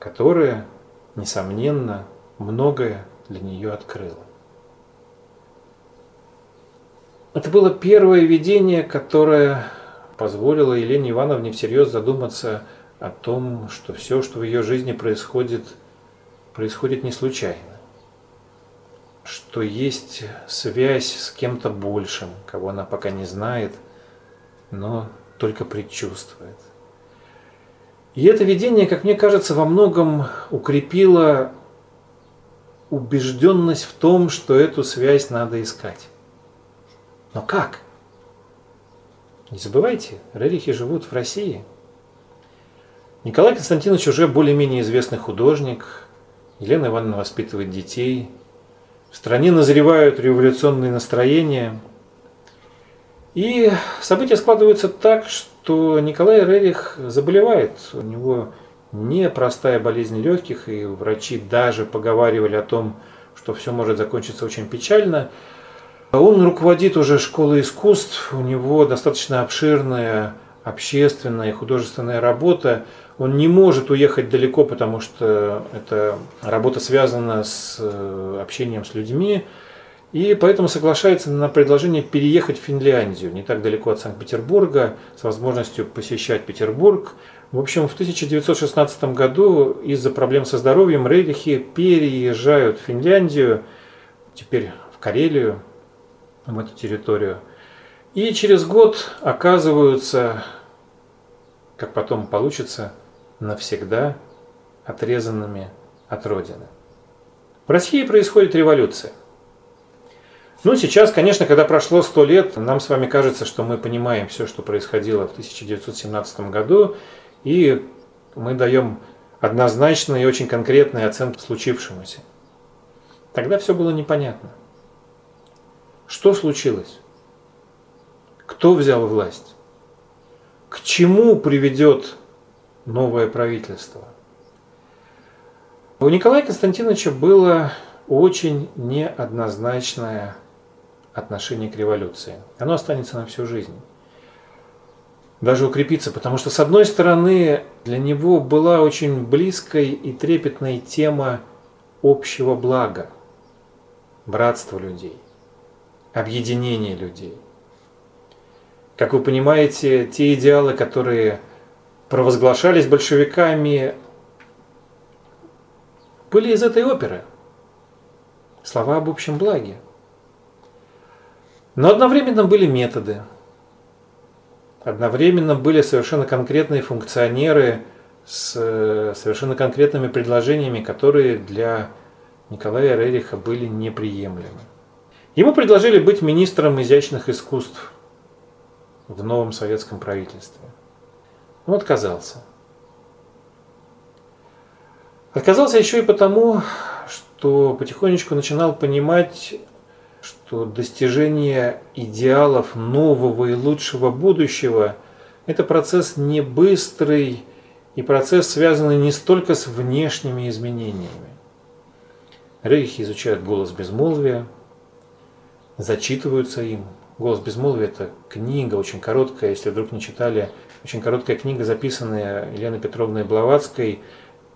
которая, несомненно, многое для нее открыло. Это было первое видение, которое позволило Елене Ивановне всерьез задуматься о том, что все, что в ее жизни происходит, происходит не случайно. Что есть связь с кем-то большим, кого она пока не знает, но только предчувствует. И это видение, как мне кажется, во многом укрепило убежденность в том, что эту связь надо искать. Но как? Не забывайте, Рерихи живут в России. Николай Константинович уже более-менее известный художник, Елена Ивановна воспитывает детей, в стране назревают революционные настроения. И события складываются так, что Николай Рерих заболевает. У него непростая болезнь легких, и врачи даже поговаривали о том, что все может закончиться очень печально. Он руководит уже школой искусств, у него достаточно обширная общественная и художественная работа. Он не может уехать далеко, потому что эта работа связана с э, общением с людьми. и поэтому соглашается на предложение переехать в Финляндию, не так далеко от Санкт-Петербурга, с возможностью посещать Петербург. В общем, в 1916 году из-за проблем со здоровьем Рерихи переезжают в Финляндию, теперь в Карелию, в эту территорию. И через год оказываются, как потом получится, навсегда отрезанными от Родины. В России происходит революция. Ну, сейчас, конечно, когда прошло сто лет, нам с вами кажется, что мы понимаем все, что происходило в 1917 году, и мы даем однозначную и очень конкретную оценку случившемуся. Тогда все было непонятно. Что случилось? Кто взял власть? К чему приведет новое правительство? У Николая Константиновича было очень неоднозначное отношение к революции. Оно останется на всю жизнь. Даже укрепиться, потому что, с одной стороны, для него была очень близкой и трепетной тема общего блага, братства людей, объединения людей. Как вы понимаете, те идеалы, которые провозглашались большевиками, были из этой оперы. Слова об общем благе – но одновременно были методы. Одновременно были совершенно конкретные функционеры с э, совершенно конкретными предложениями, которые для Николая Рериха были неприемлемы. Ему предложили быть министром изящных искусств в новом советском правительстве. Он отказался. Отказался еще и потому, что потихонечку начинал понимать что достижение идеалов нового и лучшего будущего – это процесс не быстрый и процесс, связанный не столько с внешними изменениями. Рейхи изучают голос безмолвия, зачитываются им. Голос безмолвия – это книга, очень короткая, если вдруг не читали, очень короткая книга, записанная Еленой Петровной Блаватской,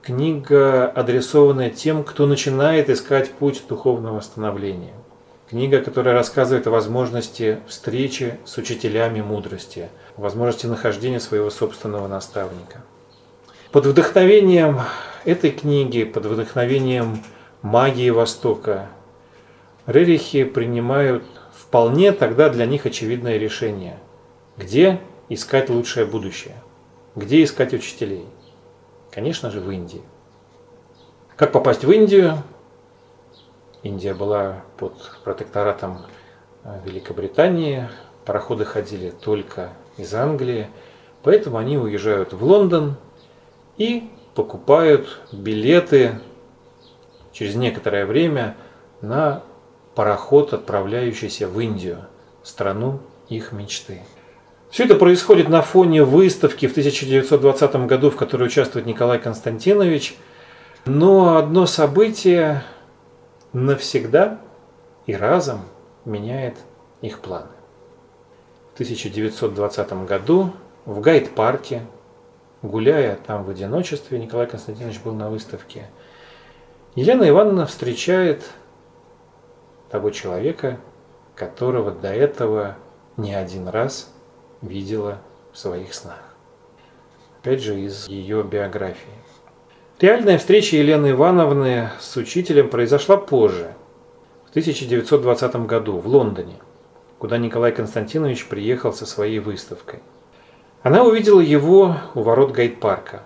книга, адресованная тем, кто начинает искать путь духовного становления. Книга, которая рассказывает о возможности встречи с учителями мудрости, возможности нахождения своего собственного наставника. Под вдохновением этой книги, под вдохновением магии Востока, Рерихи принимают вполне тогда для них очевидное решение. Где искать лучшее будущее? Где искать учителей? Конечно же, в Индии. Как попасть в Индию? Индия была под протекторатом э, Великобритании, пароходы ходили только из Англии, поэтому они уезжают в Лондон и покупают билеты через некоторое время на пароход, отправляющийся в Индию, страну их мечты. Все это происходит на фоне выставки в 1920 году, в которой участвует Николай Константинович. Но одно событие навсегда и разом меняет их планы. В 1920 году в Гайд-парке, гуляя там в одиночестве, Николай Константинович был на выставке, Елена Ивановна встречает того человека, которого до этого не один раз видела в своих снах. Опять же, из ее биографии. Реальная встреча Елены Ивановны с учителем произошла позже, в 1920 году, в Лондоне, куда Николай Константинович приехал со своей выставкой. Она увидела его у ворот гайд-парка.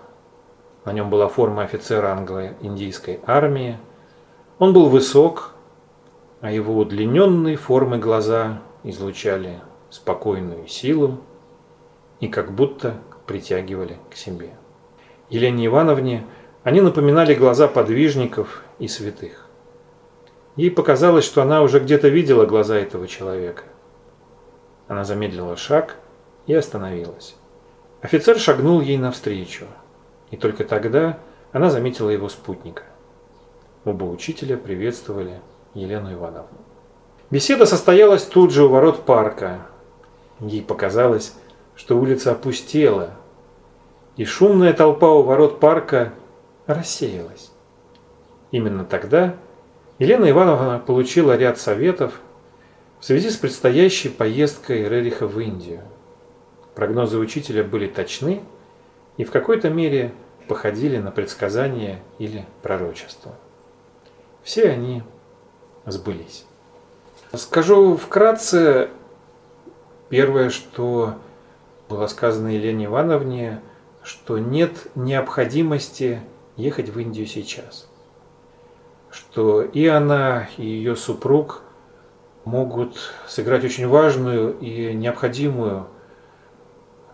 На нем была форма офицера англо-индийской армии. Он был высок, а его удлиненные формы глаза излучали спокойную силу и как будто притягивали к себе. Елене Ивановне – они напоминали глаза подвижников и святых. Ей показалось, что она уже где-то видела глаза этого человека. Она замедлила шаг и остановилась. Офицер шагнул ей навстречу, и только тогда она заметила его спутника. Оба учителя приветствовали Елену Ивановну. Беседа состоялась тут же у ворот парка. Ей показалось, что улица опустела, и шумная толпа у ворот парка рассеялась. Именно тогда Елена Ивановна получила ряд советов в связи с предстоящей поездкой Рериха в Индию. Прогнозы учителя были точны и в какой-то мере походили на предсказания или пророчества. Все они сбылись. Скажу вкратце, первое, что было сказано Елене Ивановне, что нет необходимости ехать в Индию сейчас. Что и она, и ее супруг могут сыграть очень важную и необходимую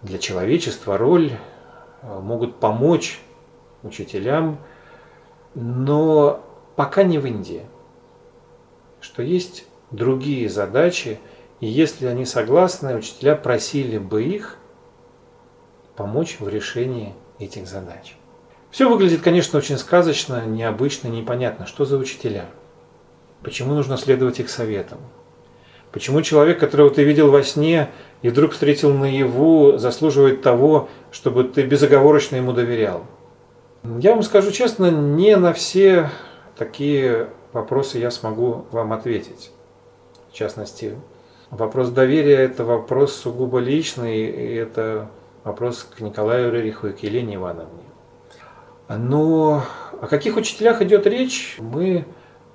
для человечества роль, могут помочь учителям, но пока не в Индии. Что есть другие задачи, и если они согласны, учителя просили бы их помочь в решении этих задач. Все выглядит, конечно, очень сказочно, необычно, непонятно. Что за учителя? Почему нужно следовать их советам? Почему человек, которого ты видел во сне и вдруг встретил наяву, заслуживает того, чтобы ты безоговорочно ему доверял? Я вам скажу честно, не на все такие вопросы я смогу вам ответить. В частности, вопрос доверия – это вопрос сугубо личный, и это вопрос к Николаю Рериху и к Елене Ивановне. Но о каких учителях идет речь, мы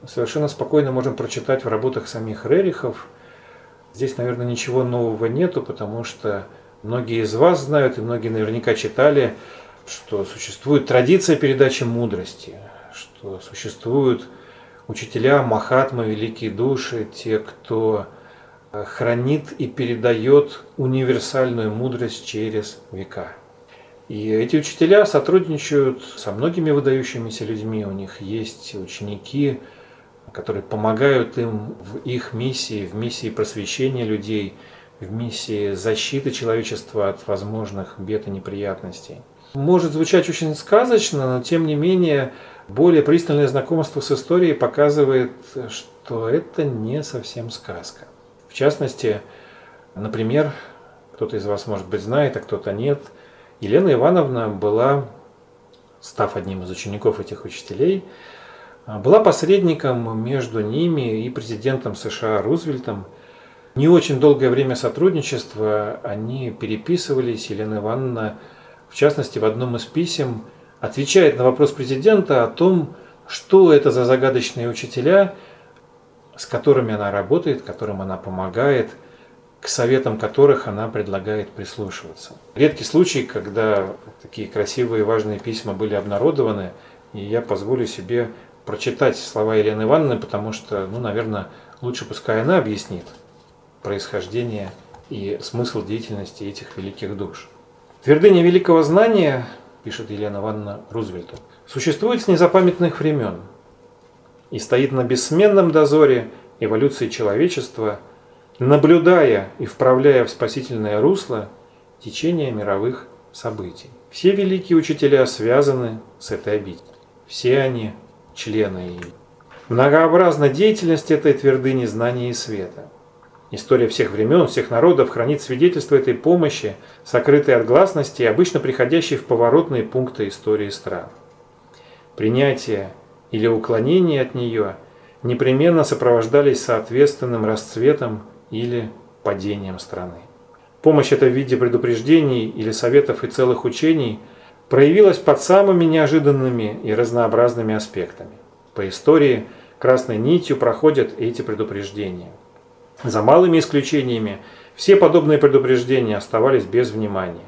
совершенно спокойно можем прочитать в работах самих Рерихов. Здесь, наверное, ничего нового нету, потому что многие из вас знают, и многие наверняка читали, что существует традиция передачи мудрости, что существуют учителя Махатма, великие души, те, кто хранит и передает универсальную мудрость через века. И эти учителя сотрудничают со многими выдающимися людьми. У них есть ученики, которые помогают им в их миссии, в миссии просвещения людей, в миссии защиты человечества от возможных бед и неприятностей. Может звучать очень сказочно, но тем не менее более пристальное знакомство с историей показывает, что это не совсем сказка. В частности, например, кто-то из вас, может быть, знает, а кто-то нет, Елена Ивановна была, став одним из учеников этих учителей, была посредником между ними и президентом США Рузвельтом. Не очень долгое время сотрудничества они переписывались. Елена Ивановна, в частности, в одном из писем – отвечает на вопрос президента о том, что это за загадочные учителя, с которыми она работает, которым она помогает, к советам которых она предлагает прислушиваться. Редкий случай, когда такие красивые и важные письма были обнародованы, и я позволю себе прочитать слова Елены Ивановны, потому что, ну, наверное, лучше пускай она объяснит происхождение и смысл деятельности этих великих душ. Твердыня великого знания пишет Елена Ивановна Рузвельту, существует с незапамятных времен и стоит на бессменном дозоре эволюции человечества, наблюдая и вправляя в спасительное русло течение мировых событий. Все великие учителя связаны с этой обителью. Все они члены ее. Многообразна деятельность этой твердыни знания и света – История всех времен, всех народов хранит свидетельство этой помощи, сокрытой от гласности и обычно приходящей в поворотные пункты истории стран. Принятие или уклонение от нее непременно сопровождались соответственным расцветом или падением страны. Помощь эта в виде предупреждений или советов и целых учений проявилась под самыми неожиданными и разнообразными аспектами. По истории красной нитью проходят эти предупреждения – за малыми исключениями, все подобные предупреждения оставались без внимания.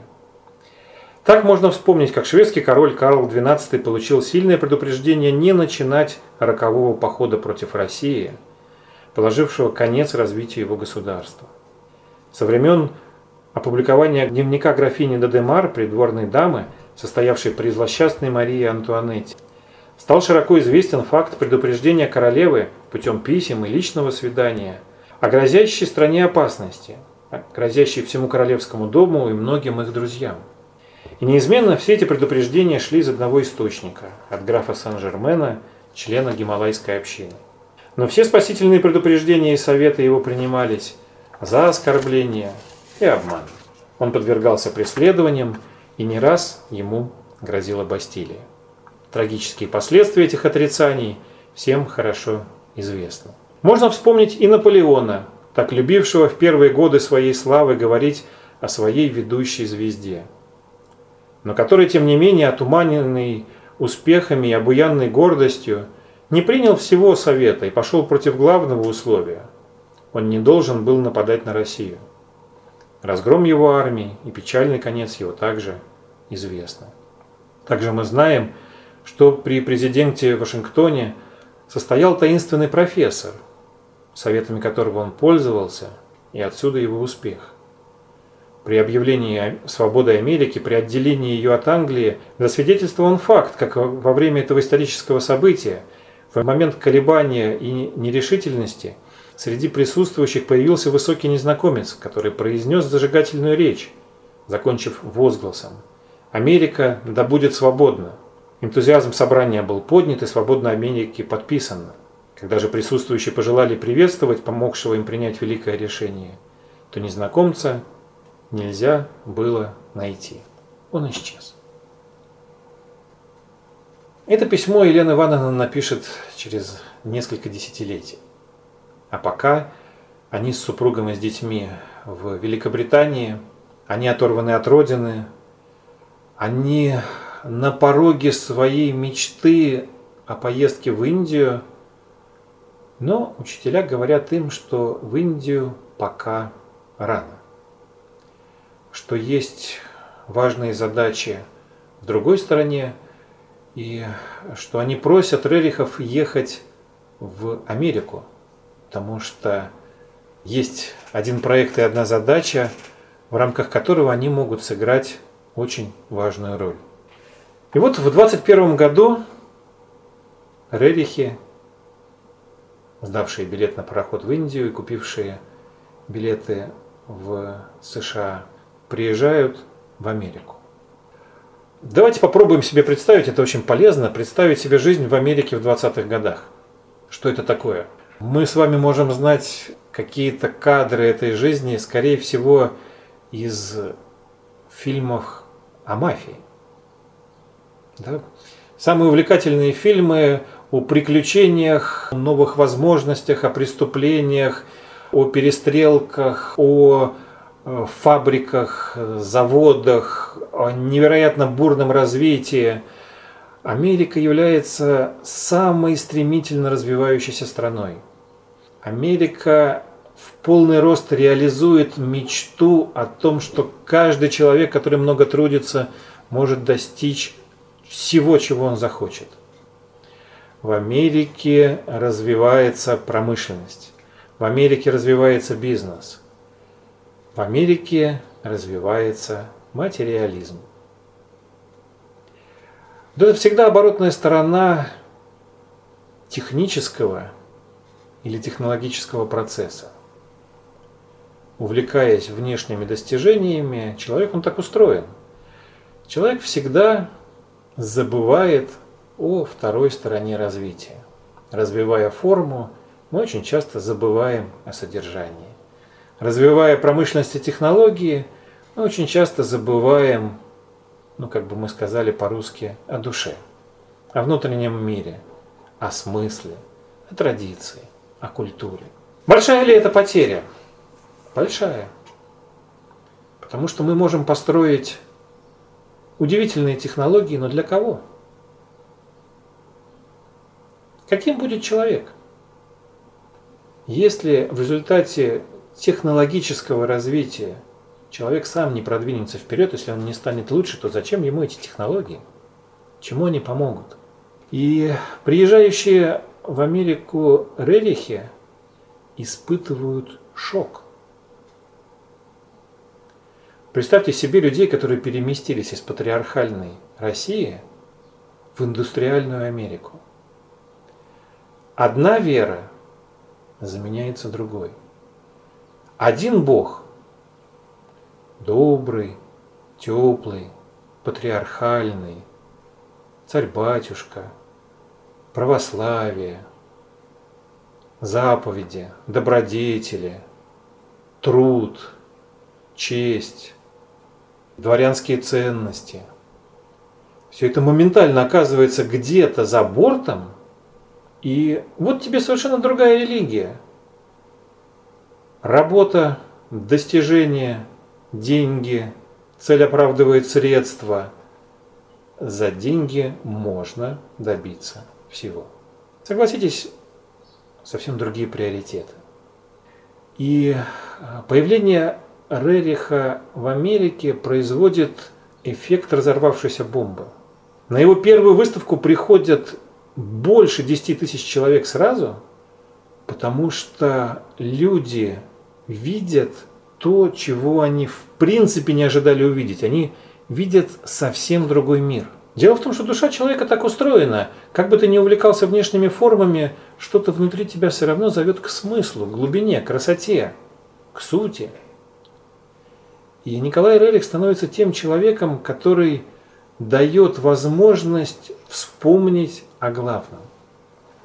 Так можно вспомнить, как шведский король Карл XII получил сильное предупреждение не начинать рокового похода против России, положившего конец развитию его государства. Со времен опубликования дневника графини Дадемар, придворной дамы, состоявшей при злосчастной Марии Антуанетте, стал широко известен факт предупреждения королевы путем писем и личного свидания – о грозящей стране опасности, грозящей всему королевскому дому и многим их друзьям. И неизменно все эти предупреждения шли из одного источника, от графа Сан-Жермена, члена Гималайской общины. Но все спасительные предупреждения и советы его принимались за оскорбление и обман. Он подвергался преследованиям, и не раз ему грозила Бастилия. Трагические последствия этих отрицаний всем хорошо известно. Можно вспомнить и Наполеона, так любившего в первые годы своей славы говорить о своей ведущей звезде, но который, тем не менее, отуманенный успехами и обуянной гордостью, не принял всего совета и пошел против главного условия. Он не должен был нападать на Россию. Разгром его армии и печальный конец его также известны. Также мы знаем, что при президенте Вашингтоне состоял таинственный профессор, советами которого он пользовался, и отсюда его успех. При объявлении свободы Америки, при отделении ее от Англии, засвидетельствован факт, как во время этого исторического события, в момент колебания и нерешительности, среди присутствующих появился высокий незнакомец, который произнес зажигательную речь, закончив возгласом «Америка да будет свободна». Энтузиазм собрания был поднят и «Свободной Америки» подписано. Когда же присутствующие пожелали приветствовать помогшего им принять великое решение, то незнакомца нельзя было найти. Он исчез. Это письмо Елена Ивановна напишет через несколько десятилетий. А пока они с супругом и с детьми в Великобритании, они оторваны от родины, они на пороге своей мечты о поездке в Индию, но учителя говорят им, что в Индию пока рано что есть важные задачи в другой стороне, и что они просят Рерихов ехать в Америку, потому что есть один проект и одна задача, в рамках которого они могут сыграть очень важную роль. И вот в 21 году Рерихи, сдавшие билет на пароход в Индию и купившие билеты в США, приезжают в Америку. Давайте попробуем себе представить, это очень полезно, представить себе жизнь в Америке в 20-х годах. Что это такое? Мы с вами можем знать какие-то кадры этой жизни, скорее всего, из фильмов о мафии. Да? Самые увлекательные фильмы о приключениях, о новых возможностях, о преступлениях, о перестрелках, о Э, фабриках, заводах, о невероятно бурном развитии. Америка является самой стремительно развивающейся страной. Америка в полный рост реализует мечту о том, что каждый человек, который много трудится, может достичь всего, чего он захочет. В Америке развивается промышленность. В Америке развивается бизнес – в Америке развивается материализм. Но это всегда оборотная сторона технического или технологического процесса. Увлекаясь внешними достижениями, человек он так устроен. Человек всегда забывает о второй стороне развития. Развивая форму, мы очень часто забываем о содержании. Развивая промышленность и технологии, мы очень часто забываем, ну, как бы мы сказали по-русски, о душе, о внутреннем мире, о смысле, о традиции, о культуре. Большая ли это потеря? Большая. Потому что мы можем построить удивительные технологии, но для кого? Каким будет человек? Если в результате технологического развития человек сам не продвинется вперед, если он не станет лучше, то зачем ему эти технологии? Чему они помогут? И приезжающие в Америку рерихи испытывают шок. Представьте себе людей, которые переместились из патриархальной России в индустриальную Америку. Одна вера заменяется другой – один Бог, добрый, теплый, патриархальный, царь-батюшка, православие, заповеди, добродетели, труд, честь, дворянские ценности. Все это моментально оказывается где-то за бортом И вот тебе совершенно другая религия. Работа, достижения, деньги, цель оправдывает средства. За деньги можно добиться всего. Согласитесь, совсем другие приоритеты. И появление Рериха в Америке производит эффект разорвавшейся бомбы. На его первую выставку приходят больше 10 тысяч человек сразу, потому что люди видят то, чего они в принципе не ожидали увидеть. Они видят совсем другой мир. Дело в том, что душа человека так устроена. Как бы ты ни увлекался внешними формами, что-то внутри тебя все равно зовет к смыслу, к глубине, к красоте, к сути. И Николай Рерих становится тем человеком, который дает возможность вспомнить о главном.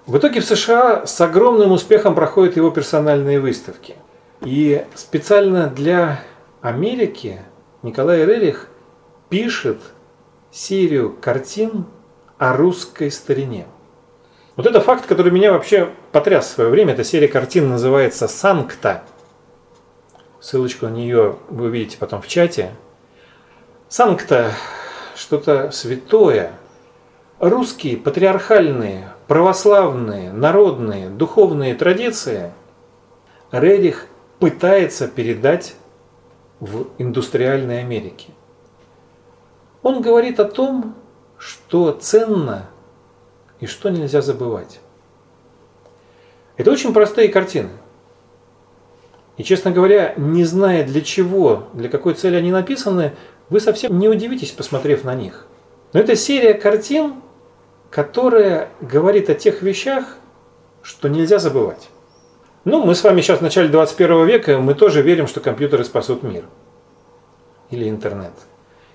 В итоге в США с огромным успехом проходят его персональные выставки. И специально для Америки Николай Рерих пишет серию картин о русской старине. Вот это факт, который меня вообще потряс в свое время. Эта серия картин называется «Санкта». Ссылочку на нее вы увидите потом в чате. «Санкта» – что-то святое. Русские патриархальные, православные, народные, духовные традиции Редих пытается передать в индустриальной Америке. Он говорит о том, что ценно и что нельзя забывать. Это очень простые картины. И, честно говоря, не зная для чего, для какой цели они написаны, вы совсем не удивитесь, посмотрев на них. Но это серия картин, которая говорит о тех вещах, что нельзя забывать. Ну, мы с вами сейчас в начале 21 века, мы тоже верим, что компьютеры спасут мир. Или интернет.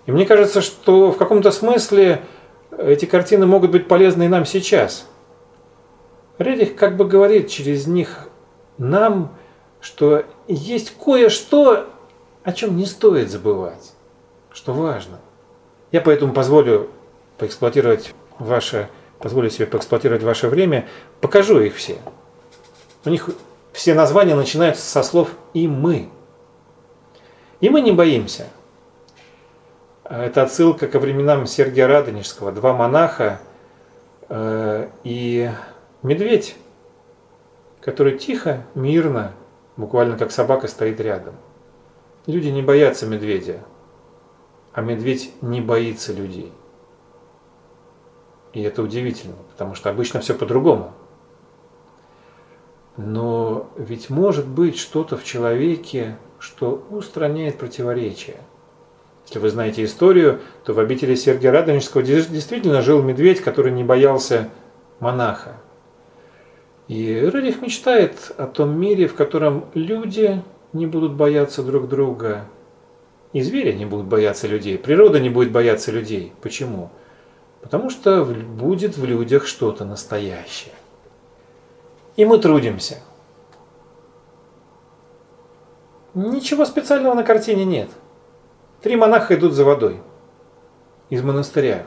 И мне кажется, что в каком-то смысле эти картины могут быть полезны и нам сейчас. Рерих как бы говорит через них нам, что есть кое-что, о чем не стоит забывать, что важно. Я поэтому позволю поэксплуатировать ваше, позволю себе поэксплуатировать ваше время, покажу их все. У них все названия начинаются со слов «и мы». И мы не боимся – это отсылка ко временам Сергия Радонежского. Два монаха э, и медведь, который тихо, мирно, буквально как собака стоит рядом. Люди не боятся медведя, а медведь не боится людей. И это удивительно, потому что обычно все по-другому. Но ведь может быть что-то в человеке, что устраняет противоречия – если вы знаете историю, то в обители Сергия Радонежского действительно жил медведь, который не боялся монаха. И Рерих мечтает о том мире, в котором люди не будут бояться друг друга, и звери не будут бояться людей, природа не будет бояться людей. Почему? Потому что будет в людях что-то настоящее. И мы трудимся. Ничего специального на картине нет – Три монаха идут за водой из монастыря.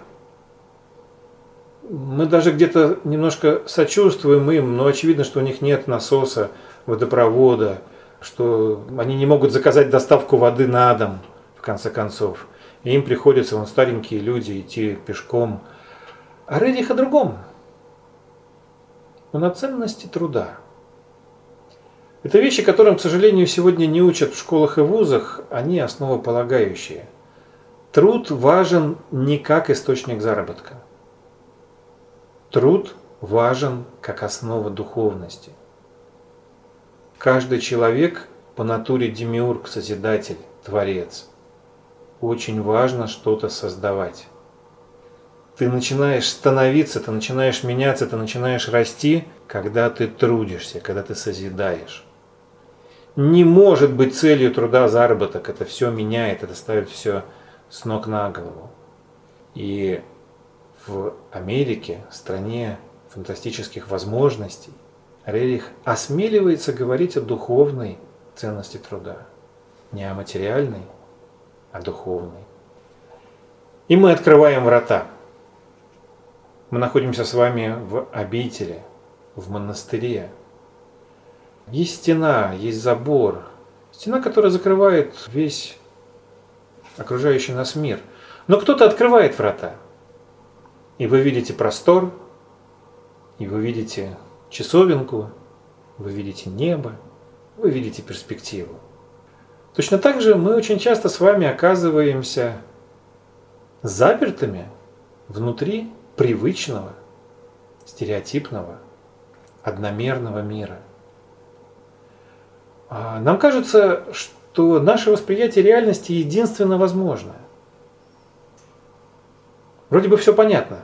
Мы даже где-то немножко сочувствуем им, но очевидно, что у них нет насоса, водопровода, что они не могут заказать доставку воды на дом, в конце концов. И им приходится, вон, старенькие люди, идти пешком. А Редих о другом. Он о ценности труда. Это вещи, которым, к сожалению, сегодня не учат в школах и вузах, они основополагающие. Труд важен не как источник заработка. Труд важен как основа духовности. Каждый человек по натуре демиург, созидатель, творец. Очень важно что-то создавать. Ты начинаешь становиться, ты начинаешь меняться, ты начинаешь расти, когда ты трудишься, когда ты созидаешь не может быть целью труда заработок. Это все меняет, это ставит все с ног на голову. И в Америке, стране фантастических возможностей, Рерих осмеливается говорить о духовной ценности труда. Не о материальной, а духовной. И мы открываем врата. Мы находимся с вами в обители. в монастыре. Есть стена, есть забор. Стена, которая закрывает весь окружающий нас мир. Но кто-то открывает врата. И вы видите простор, и вы видите часовенку, вы видите небо, вы видите перспективу. Точно так же мы очень часто с вами оказываемся запертыми внутри привычного, стереотипного, одномерного мира. А нам кажется, что наше восприятие реальности единственно возможное. Вроде бы все понятно.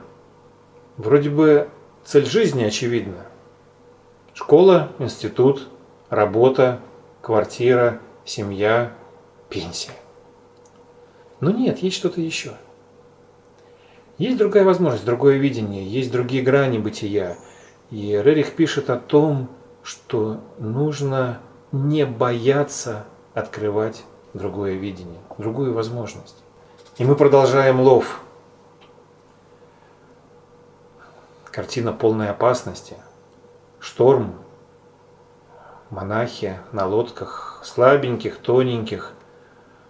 Вроде бы цель жизни очевидна. Школа, институт, работа, квартира, семья, пенсия. Но нет, есть что-то еще. Есть другая возможность, другое видение, есть другие грани бытия. И Рерих пишет о том, что нужно не бояться открывать другое видение, другую возможность. И мы продолжаем лов. Картина полной опасности – шторм, монахи на лодках, слабеньких, тоненьких,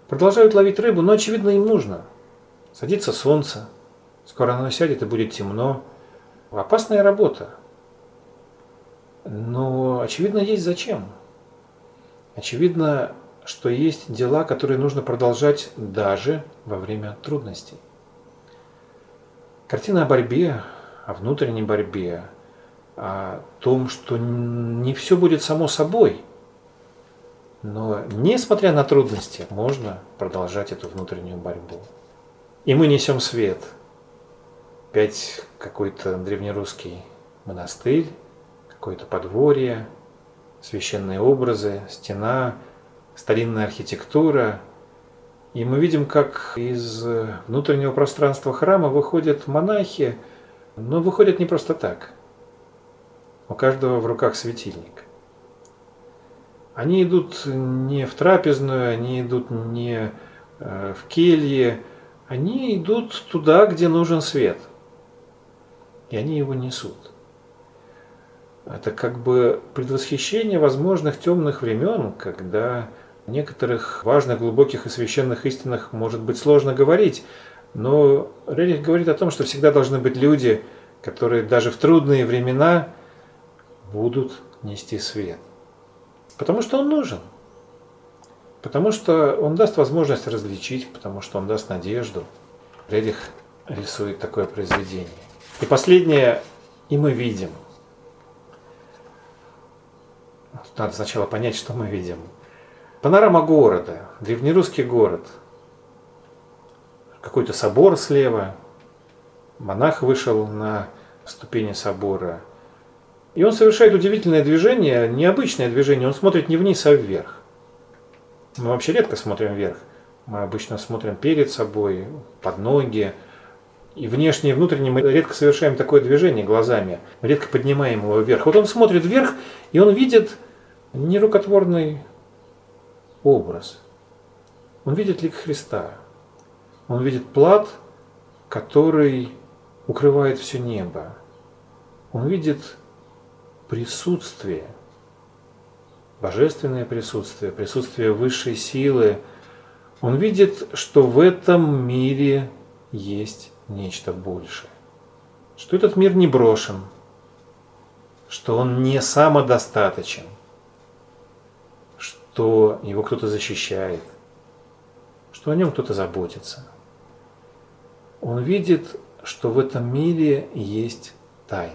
продолжают ловить рыбу, но, очевидно, им нужно. Садится солнце, скоро оно сядет и будет темно. Опасная работа. Но, очевидно, есть зачем. Очевидно, что есть дела, которые нужно продолжать даже во время трудностей. Картина о борьбе, о внутренней борьбе, о том, что не все будет само собой. Но несмотря на трудности, можно продолжать эту внутреннюю борьбу. И мы несем свет. Опять какой-то древнерусский монастырь, какое-то подворье, священные образы, стена, старинная архитектура. И мы видим, как из внутреннего пространства храма выходят монахи, но выходят не просто так – у каждого в руках светильник. Они идут не в трапезную, они идут не э, в келье, они идут туда, где нужен свет. И они его несут. Это как бы предвосхищение возможных темных времен, когда о некоторых важных, глубоких и священных истинах может быть сложно говорить. Но Рерих говорит о том, что всегда должны быть люди, которые даже в трудные времена будут нести свет. Потому что он нужен. Потому что он даст возможность различить, потому что он даст надежду. Редих рисует такое произведение. И последнее, и мы видим. Надо сначала понять, что мы видим. Панорама города, древнерусский город. Какой-то собор слева. Монах вышел на ступени собора – и он совершает удивительное движение, необычное движение. Он смотрит не вниз, а вверх. Мы вообще редко смотрим вверх. Мы обычно смотрим перед собой, под ноги. И внешне и внутренне мы редко совершаем такое движение глазами. Мы редко поднимаем его вверх. Вот он смотрит вверх, и он видит нерукотворный образ. Он видит лик Христа. Он видит плат, который укрывает все небо. Он видит присутствие, божественное присутствие, присутствие высшей силы, он видит, что в этом мире есть нечто большее. Что этот мир не брошен, что он не самодостаточен, что его кто-то защищает, что о нем кто-то заботится. Он видит, что в этом мире есть тайна.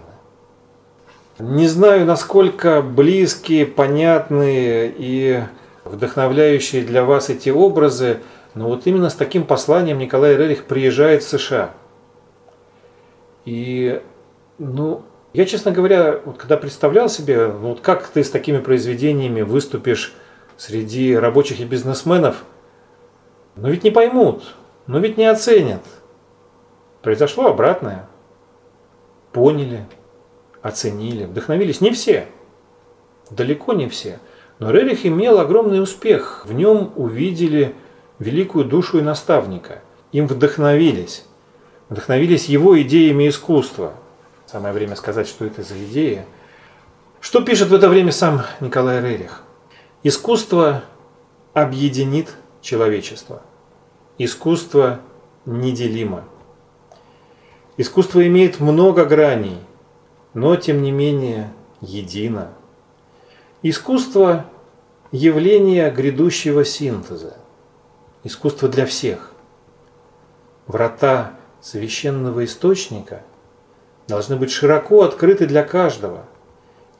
Не знаю, насколько близкие, понятные и вдохновляющие для вас эти образы, но вот именно с таким посланием Николай Рерих приезжает в США. И, ну, я, честно говоря, вот когда представлял себе, ну, вот как ты с такими произведениями выступишь среди рабочих и бизнесменов, но ведь не поймут, но ведь не оценят. Произошло обратное. Поняли, оценили, вдохновились. Не все, далеко не все. Но Рерих имел огромный успех. В нем увидели великую душу и наставника. Им вдохновились. Вдохновились его идеями искусства. Самое время сказать, что это за идея. Что пишет в это время сам Николай Рерих? Искусство объединит человечество. Искусство неделимо. Искусство имеет много граней, но тем не менее едино. Искусство – явление грядущего синтеза. Искусство для всех. Врата священного источника должны быть широко открыты для каждого,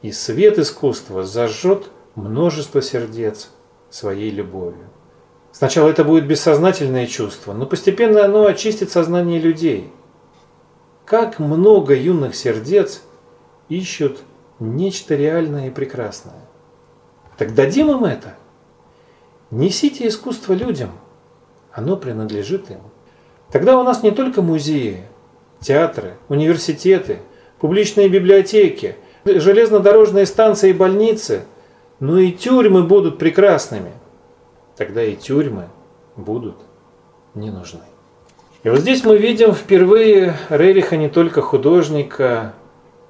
и свет искусства зажжет множество сердец своей любовью. Сначала это будет бессознательное чувство, но постепенно оно очистит сознание людей. Как много юных сердец ищут нечто реальное и прекрасное. Так дадим им это. Несите искусство людям. Оно принадлежит им. Тогда у нас не только музеи, театры, университеты, публичные библиотеки, железнодорожные станции и больницы, но и тюрьмы будут прекрасными. Тогда и тюрьмы будут не нужны. И вот здесь мы видим впервые Рериха не только художника,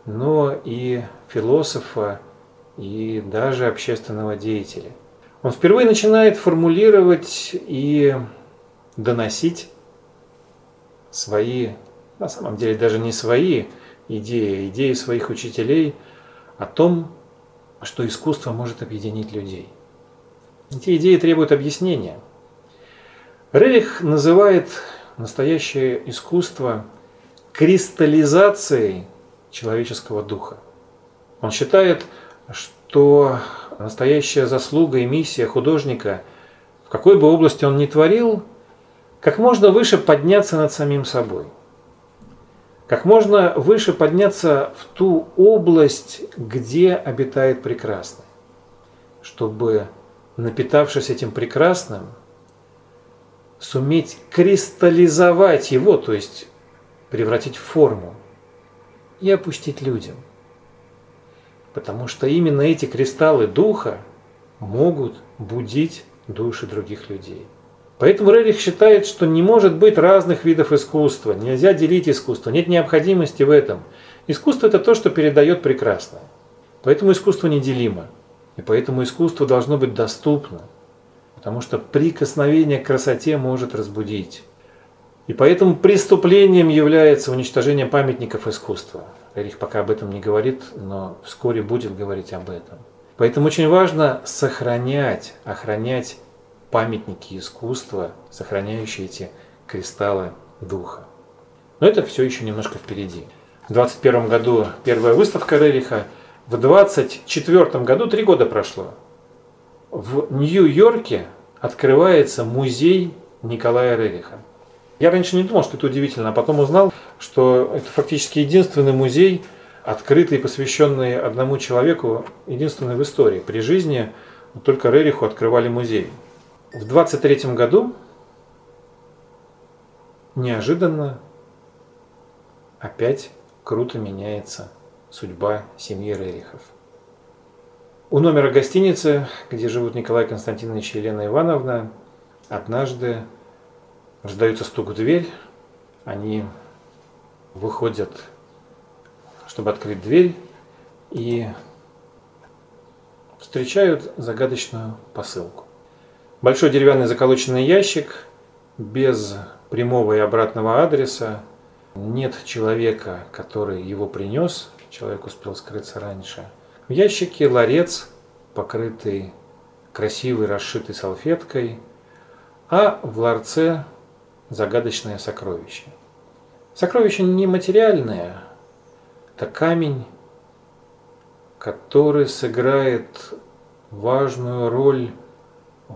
но и философа, и даже общественного деятеля. Он впервые начинает формулировать и доносить свои, на самом деле даже не свои идеи, идеи своих учителей о том, что искусство может объединить людей. Эти идеи требуют объяснения. Рерих называет настоящее искусство кристаллизацией человеческого духа. Он считает, что настоящая заслуга и миссия художника, в какой бы области он ни творил, как можно выше подняться над самим собой. Как можно выше подняться в ту область, где обитает прекрасное. Чтобы, напитавшись этим прекрасным, суметь кристаллизовать его, то есть превратить в форму и опустить людям. Потому что именно эти кристаллы духа могут будить души других людей. Поэтому Рерих считает, что не может быть разных видов искусства, нельзя делить искусство, нет необходимости в этом. Искусство – это то, что передает прекрасное. Поэтому искусство неделимо. И поэтому искусство должно быть доступно. Потому что прикосновение к красоте может разбудить. И поэтому преступлением является уничтожение памятников искусства. Рерих пока об этом не говорит, но вскоре будет говорить об этом. Поэтому очень важно сохранять, охранять памятники искусства, сохраняющие эти кристаллы духа. Но это все еще немножко впереди. В 21 году первая выставка Рериха, в 24 году, три года прошло, в Нью-Йорке открывается музей Николая Рериха. Я раньше не думал, что это удивительно, а потом узнал, что это фактически единственный музей, открытый посвященный одному человеку, единственный в истории. При жизни только Рериху открывали музей. В 23 году неожиданно опять круто меняется судьба семьи Рерихов. У номера гостиницы, где живут Николай Константинович и Елена Ивановна, однажды раздается стук в дверь. Они выходят, чтобы открыть дверь, и встречают загадочную посылку. Большой деревянный заколоченный ящик без прямого и обратного адреса. Нет человека, который его принес. Человек успел скрыться раньше. В ящике ларец, покрытый красивой расшитой салфеткой, а в ларце загадочное сокровище. Сокровище не материальное, это камень, который сыграет важную роль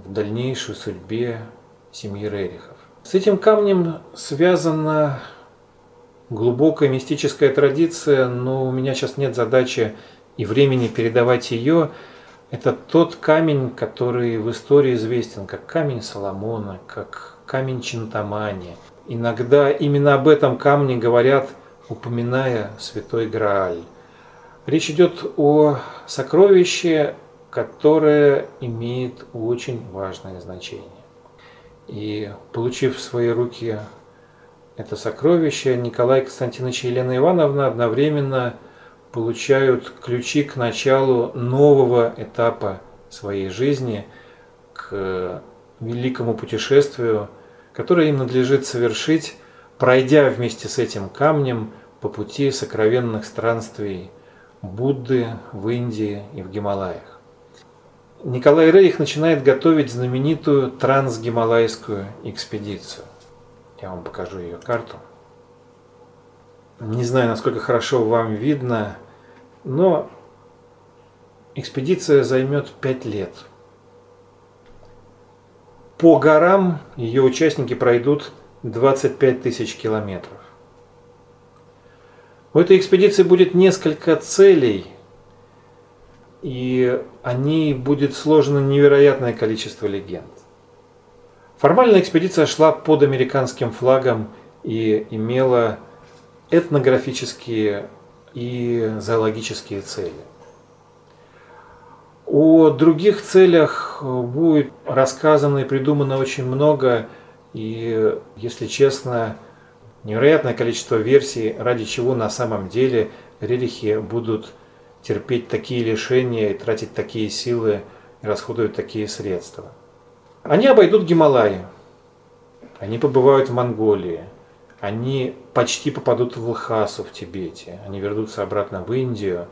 в дальнейшей судьбе семьи Рерихов. С этим камнем связана глубокая мистическая традиция, но у меня сейчас нет задачи и времени передавать ее. Это тот камень, который в истории известен как камень Соломона, как камень Чинтамани. Иногда именно об этом камне говорят, упоминая Святой Грааль. Речь идет о сокровище, которое имеет очень важное значение. И получив в свои руки это сокровище, Николай Константинович и Елена Ивановна одновременно получают ключи к началу нового этапа своей жизни, к великому путешествию, которое им надлежит совершить, пройдя вместе с этим камнем по пути сокровенных странствий Будды в Индии и в Гималаях. Николай Рейх начинает готовить знаменитую трансгималайскую экспедицию. Я вам покажу ее карту. Не знаю, насколько хорошо вам видно, но экспедиция займет 5 лет. По горам ее участники пройдут 25 тысяч километров. У этой экспедиции будет несколько целей, и о ней будет сложено невероятное количество легенд. Формально экспедиция шла под американским флагом и имела этнографические и зоологические цели. О других целях будет рассказано и придумано очень много, и, если честно, невероятное количество версий, ради чего на самом деле релихи будут терпеть такие лишения и тратить такие силы и расходовать такие средства. Они обойдут Гималаи, они побывают в Монголии, они почти попадут в Лхасу в Тибете, они вернутся обратно в Индию,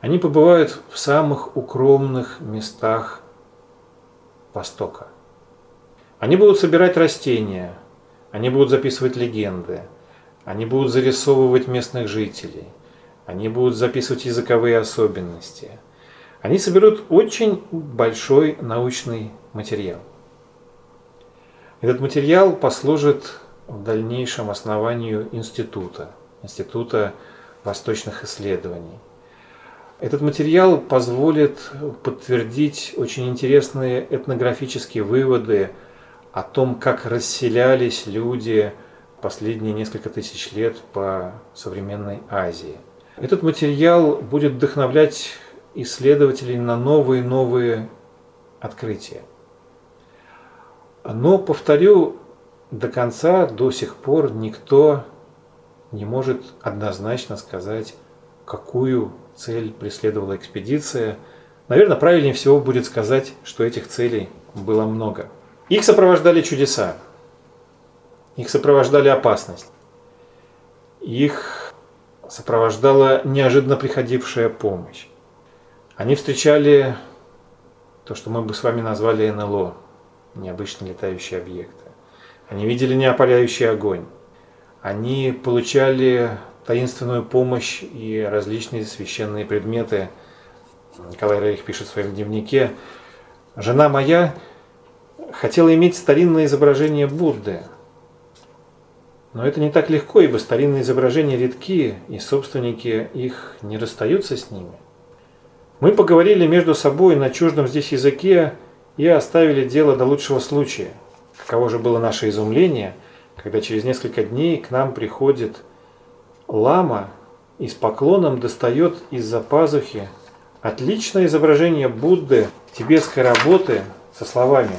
они побывают в самых укромных местах Востока. Они будут собирать растения, они будут записывать легенды, они будут зарисовывать местных жителей, они будут записывать языковые особенности. Они соберут очень большой научный материал. Этот материал послужит в дальнейшем основанию института, Института восточных исследований. Этот материал позволит подтвердить очень интересные этнографические выводы о том, как расселялись люди последние несколько тысяч лет по современной Азии. Этот материал будет вдохновлять исследователей на новые и новые открытия. Но, повторю, до конца до сих пор никто не может однозначно сказать, какую цель преследовала экспедиция. Наверное, правильнее всего будет сказать, что этих целей было много. Их сопровождали чудеса, их сопровождали опасность, их сопровождала неожиданно приходившая помощь. Они встречали то, что мы бы с вами назвали НЛО, необычные летающие объекты. Они видели неопаляющий огонь. Они получали таинственную помощь и различные священные предметы. Николай Рейх пишет в своем дневнике. «Жена моя хотела иметь старинное изображение Будды. Но это не так легко, ибо старинные изображения редки, и собственники их не расстаются с ними. Мы поговорили между собой на чуждом здесь языке и оставили дело до лучшего случая – Каково же было наше изумление, когда через несколько дней к нам приходит лама и с поклоном достает из-за пазухи отличное изображение Будды тибетской работы со словами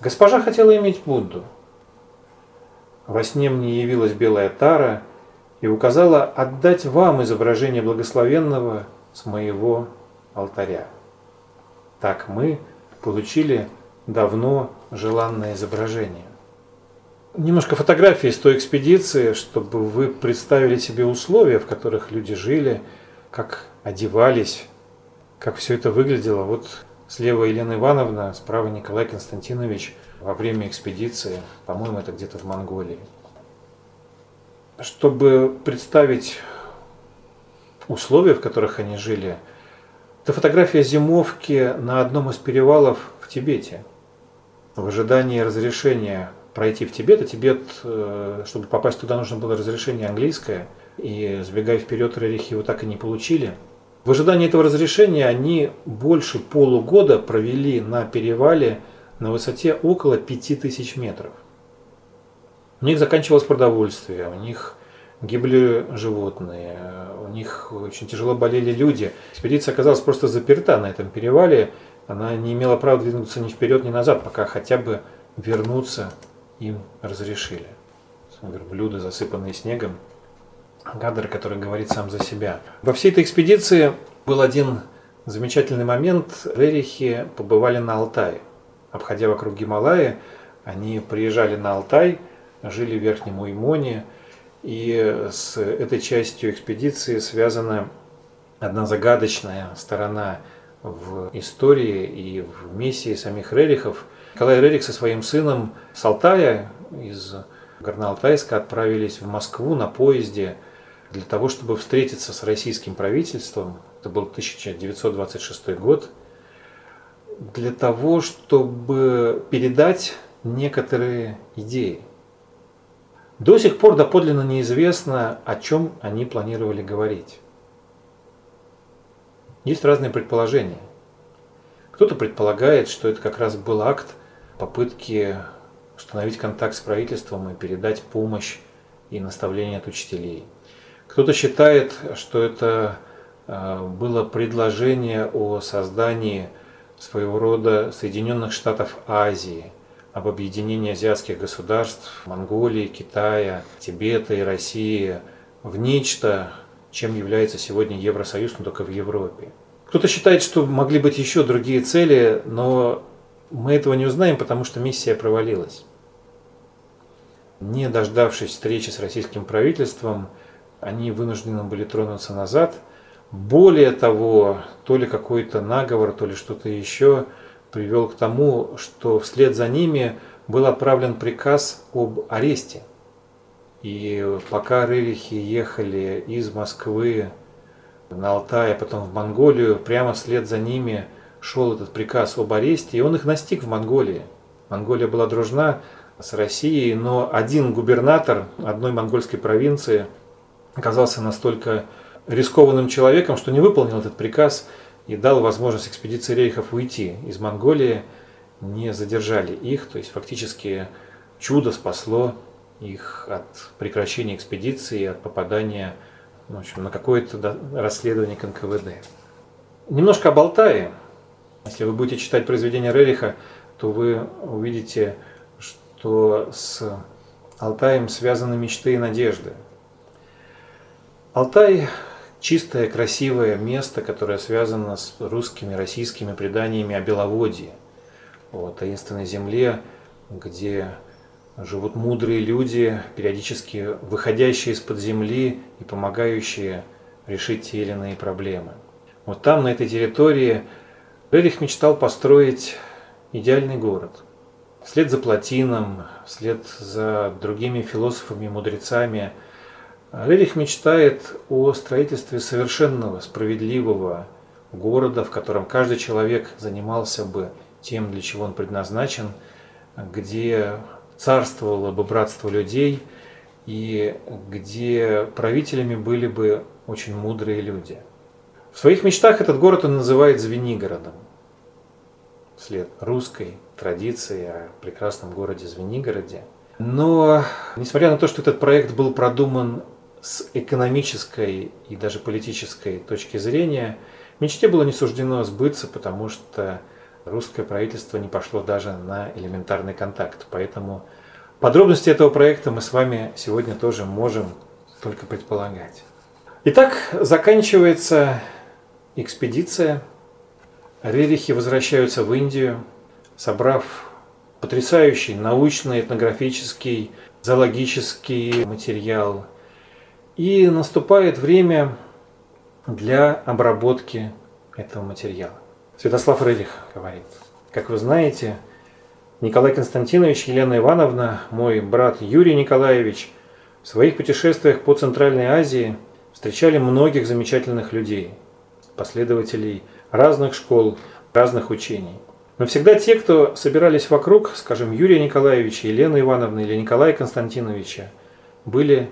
«Госпожа хотела иметь Будду». Во сне мне явилась белая тара и указала отдать вам изображение благословенного с моего алтаря. Так мы получили давно желанное изображение. Немножко фотографии с той экспедиции, чтобы вы представили себе условия, в которых люди жили, как одевались, как все это выглядело. Вот слева Елена Ивановна, справа Николай Константинович во время экспедиции, по-моему, это где-то в Монголии. Чтобы представить условия, в которых они жили, это фотография зимовки на одном из перевалов в Тибете – в ожидании разрешения пройти в Тибет, а Тибет, э, чтобы попасть туда, нужно было разрешение английское, и сбегая вперед, рерихи его так и не получили. В ожидании этого разрешения они больше полугода провели на перевале на высоте около 5000 метров. У них заканчивалось продовольствие, у них гибли животные, у них очень тяжело болели люди. Экспедиция оказалась просто заперта на этом перевале, она не имела права двинуться ни вперед, ни назад, пока хотя бы вернуться им разрешили. Верблюды, засыпанные снегом, Гадер, который говорит сам за себя. Во всей этой экспедиции был один замечательный момент. Рерихи побывали на Алтае. Обходя вокруг Гималая, они приезжали на Алтай, жили в Верхнем Уймоне, и с этой частью экспедиции связана одна загадочная сторона в истории и в миссии самих Рерихов. Николай Рерих со своим сыном с Алтая из Горно-Алтайска отправились в Москву на поезде для того, чтобы встретиться с российским правительством. Это был 1926 год. Для того, чтобы передать некоторые идеи. До сих пор доподлинно неизвестно, о чем они планировали говорить. Есть разные предположения. Кто-то предполагает, что это как раз был акт попытки установить контакт с правительством и передать помощь и наставления от учителей. Кто-то считает, что это э, было предложение о создании своего рода Соединенных Штатов Азии, об объединении азиатских государств, Монголии, Китая, Тибета и России в нечто, чем является сегодня Евросоюз, но только в Европе. Кто-то считает, что могли быть еще другие цели, но мы этого не узнаем, потому что миссия провалилась. Не дождавшись встречи с российским правительством, они вынуждены были тронуться назад. Более того, то ли какой-то наговор, то ли что-то еще привел к тому, что вслед за ними был отправлен приказ об аресте – и пока рырихи ехали из Москвы на Алтай, а потом в Монголию, прямо вслед за ними шел этот приказ об аресте, и он их настиг в Монголии. Монголия была дружна с Россией, но один губернатор одной монгольской провинции оказался настолько рискованным человеком, что не выполнил этот приказ и дал возможность экспедиции рейхов уйти из Монголии, не задержали их, то есть фактически чудо спасло их от прекращения экспедиции, от попадания в общем, на какое-то расследование к НКВД. Немножко об Алтае. Если вы будете читать произведения Рериха, то вы увидите, что с Алтаем связаны мечты и надежды. Алтай – чистое, красивое место, которое связано с русскими, российскими преданиями о Беловодье, о таинственной земле, где живут мудрые люди, периодически выходящие из-под земли и помогающие решить те или иные проблемы. Вот там, на этой территории, Рерих мечтал построить идеальный город. Вслед за Платином, вслед за другими философами мудрецами, Рерих мечтает о строительстве совершенного, справедливого города, в котором каждый человек занимался бы тем, для чего он предназначен, где царствовало бы братство людей и где правителями были бы очень мудрые люди. В своих мечтах этот город он называет Звенигородом. Вслед русской традиции о прекрасном городе Звенигороде. Но, несмотря на то, что этот проект был продуман с экономической и даже политической точки зрения, мечте было не суждено сбыться, потому что русское правительство не пошло даже на элементарный контакт. Поэтому подробности этого проекта мы с вами сегодня тоже можем только предполагать. Итак, заканчивается экспедиция. Рерихи возвращаются в Индию, собрав потрясающий научный, этнографический, зоологический материал. И наступает время для обработки этого материала. Святослав Рылих говорит. Как вы знаете, Николай Константинович, Елена Ивановна, мой брат Юрий Николаевич в своих путешествиях по Центральной Азии встречали многих замечательных людей, последователей разных школ, разных учений. Но всегда те, кто собирались вокруг, скажем, Юрия Николаевича, Елены Ивановны или Николая Константиновича, были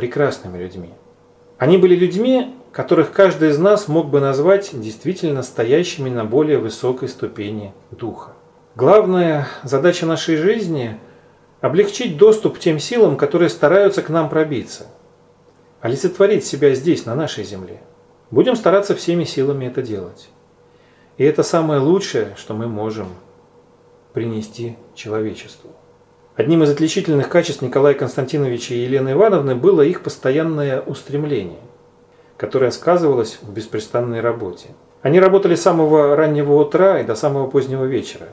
прекрасными людьми. Они были людьми, которых каждый из нас мог бы назвать действительно стоящими на более высокой ступени духа. Главная задача нашей жизни – облегчить доступ тем силам, которые стараются к нам пробиться, олицетворить себя здесь, на нашей земле. Будем стараться всеми силами это делать. И это самое лучшее, что мы можем принести человечеству. Одним из отличительных качеств Николая Константиновича и Елены Ивановны было их постоянное устремление, которое сказывалось в беспрестанной работе. Они работали с самого раннего утра и до самого позднего вечера.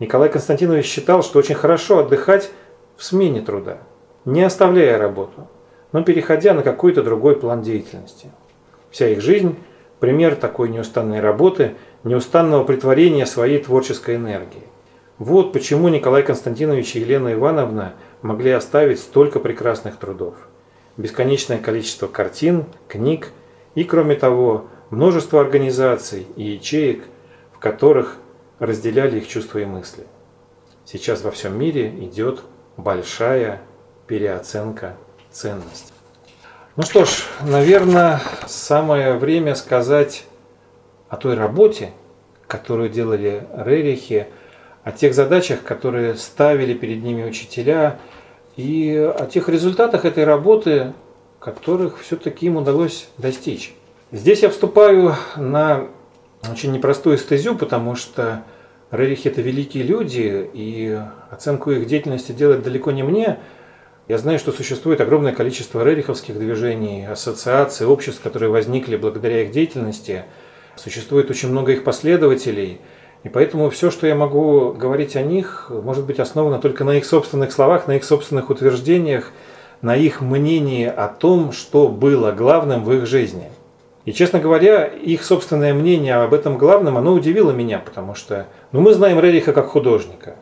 Николай Константинович считал, что очень хорошо отдыхать в смене труда, не оставляя работу, но переходя на какой-то другой план деятельности. Вся их жизнь – пример такой неустанной работы, неустанного притворения своей творческой энергии. Вот почему Николай Константинович и Елена Ивановна могли оставить столько прекрасных трудов. Бесконечное количество картин, книг и, кроме того, множество организаций и ячеек, в которых разделяли их чувства и мысли. Сейчас во всем мире идет большая переоценка ценностей. Ну что ж, наверное, самое время сказать о той работе, которую делали Рерихи, о тех задачах, которые ставили перед ними учителя, и о тех результатах этой работы, которых все-таки им удалось достичь. Здесь я вступаю на очень непростую стезю, потому что Рерихи – это великие люди, и оценку их деятельности делать далеко не мне. Я знаю, что существует огромное количество рериховских движений, ассоциаций, обществ, которые возникли благодаря их деятельности. Существует очень много их последователей – и поэтому все, что я могу говорить о них, может быть основано только на их собственных словах, на их собственных утверждениях, на их мнении о том, что было главным в их жизни. И, честно говоря, их собственное мнение об этом главном, оно удивило меня, потому что ну, мы знаем Рериха как художника.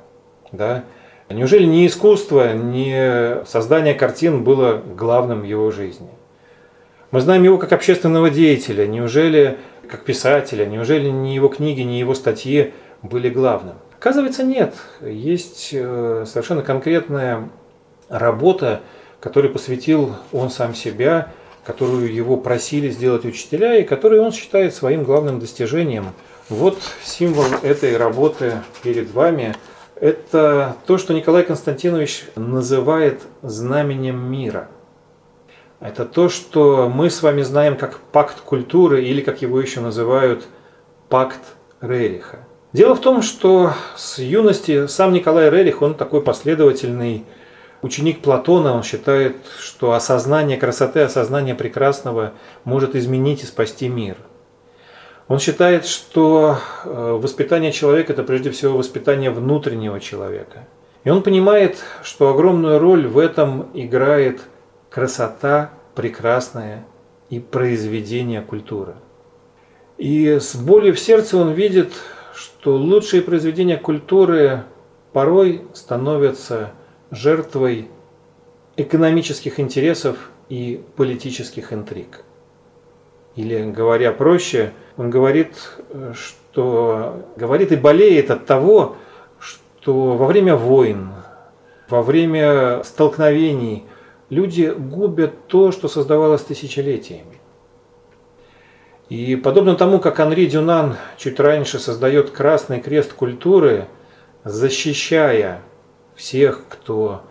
Да? Неужели не искусство, не создание картин было главным в его жизни? Мы знаем его как общественного деятеля. Неужели как писателя, неужели ни его книги, ни его статьи были главным? Оказывается, нет. Есть э, совершенно конкретная работа, которой посвятил он сам себя, которую его просили сделать учителя, и которую он считает своим главным достижением. Вот символ этой работы перед вами. Это то, что Николай Константинович называет знаменем мира – это то, что мы с вами знаем как пакт культуры или, как его еще называют, пакт Рериха. Дело в том, что с юности сам Николай Рерих, он такой последовательный ученик Платона, он считает, что осознание красоты, осознание прекрасного может изменить и спасти мир. Он считает, что э, воспитание человека – это прежде всего воспитание внутреннего человека. И он понимает, что огромную роль в этом играет – красота прекрасная и произведение культуры. И с болью в сердце он видит, что лучшие произведения культуры порой становятся жертвой экономических интересов и политических интриг. Или, говоря проще, он говорит, что говорит и болеет от того, что во время войн, во время столкновений люди губят то, что создавалось тысячелетиями. И подобно тому, как Анри Дюнан чуть раньше создает Красный Крест культуры, защищая всех, кто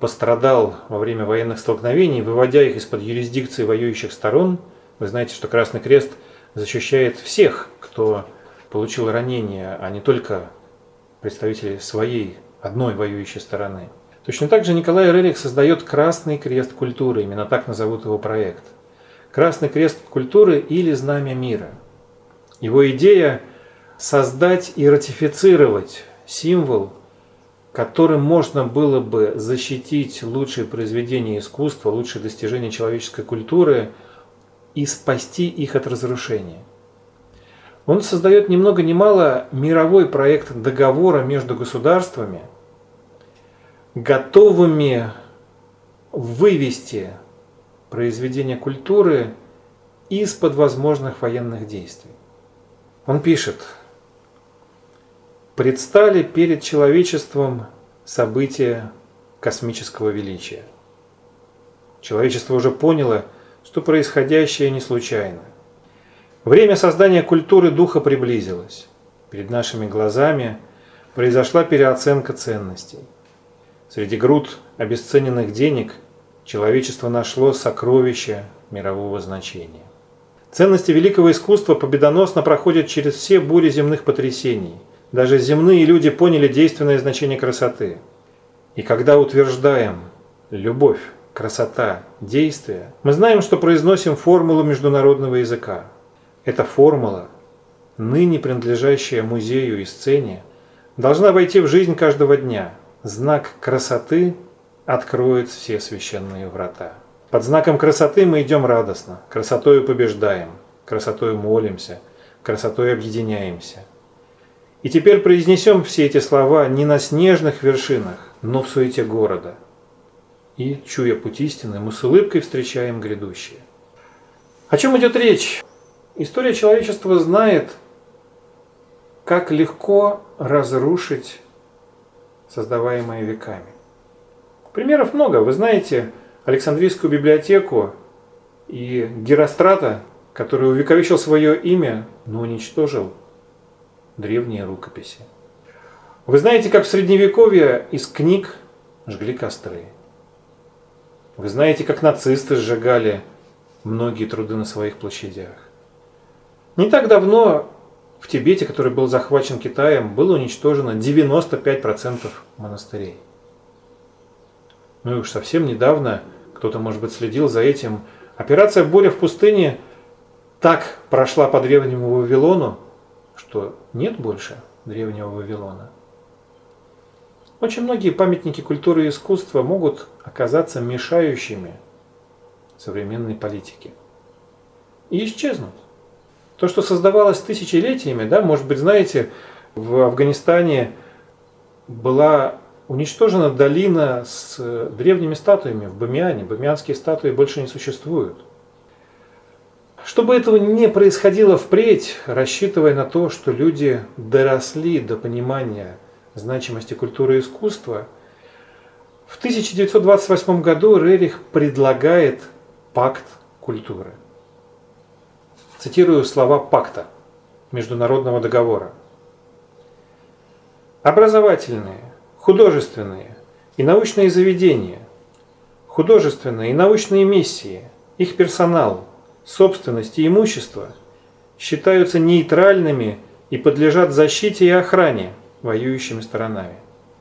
пострадал во время военных столкновений, выводя их из-под юрисдикции воюющих сторон, вы знаете, что Красный Крест защищает всех, кто получил ранения, а не только представителей своей одной воюющей стороны. Точно так же Николай Рерих создает Красный Крест культуры, именно так назовут его проект. Красный Крест культуры или Знамя мира. Его идея – создать и ратифицировать символ, которым можно было бы защитить лучшие произведения искусства, лучшие достижения человеческой культуры и спасти их от разрушения. Он создает ни много ни мало мировой проект договора между государствами – готовыми вывести произведение культуры из-под возможных военных действий. Он пишет, предстали перед человечеством события космического величия. Человечество уже поняло, что происходящее не случайно. Время создания культуры духа приблизилось. Перед нашими глазами произошла переоценка ценностей. Среди груд обесцененных денег человечество нашло сокровища мирового значения. Ценности великого искусства победоносно проходят через все бури земных потрясений. Даже земные люди поняли действенное значение красоты. И когда утверждаем любовь, красота, действие, мы знаем, что произносим формулу международного языка. Эта формула, ныне принадлежащая музею и сцене, должна войти в жизнь каждого дня. Знак красоты откроет все священные врата. Под знаком красоты мы идем радостно, красотою побеждаем, красотою молимся, красотой объединяемся. И теперь произнесем все эти слова не на снежных вершинах, но в суете города. И, чуя путь истины, мы с улыбкой встречаем грядущее. О чем идет речь? История человечества знает, как легко разрушить создаваемое веками. Примеров много. Вы знаете Александрийскую библиотеку и Герострата, который увековечил свое имя, но уничтожил древние рукописи. Вы знаете, как в Средневековье из книг жгли костры. Вы знаете, как нацисты сжигали многие труды на своих площадях. Не так давно в Тибете, который был захвачен Китаем, было уничтожено 95% монастырей. Ну и уж совсем недавно, кто-то, может быть, следил за этим, операция «Буря в пустыне» так прошла по древнему Вавилону, что нет больше древнего Вавилона. Очень многие памятники культуры и искусства могут оказаться мешающими современной политике и исчезнут. То, что создавалось тысячелетиями, да, может быть, знаете, в Афганистане была уничтожена долина с древними статуями в Бамиане. Бамианские статуи больше не существуют. Чтобы этого не происходило впредь, рассчитывая на то, что люди доросли до понимания значимости культуры и искусства, в 1928 году Рерих предлагает пакт культуры. Цитирую слова пакта, международного договора. Образовательные, художественные и научные заведения, художественные и научные миссии, их персонал, собственность и имущество считаются нейтральными и подлежат защите и охране – воюющими сторонами.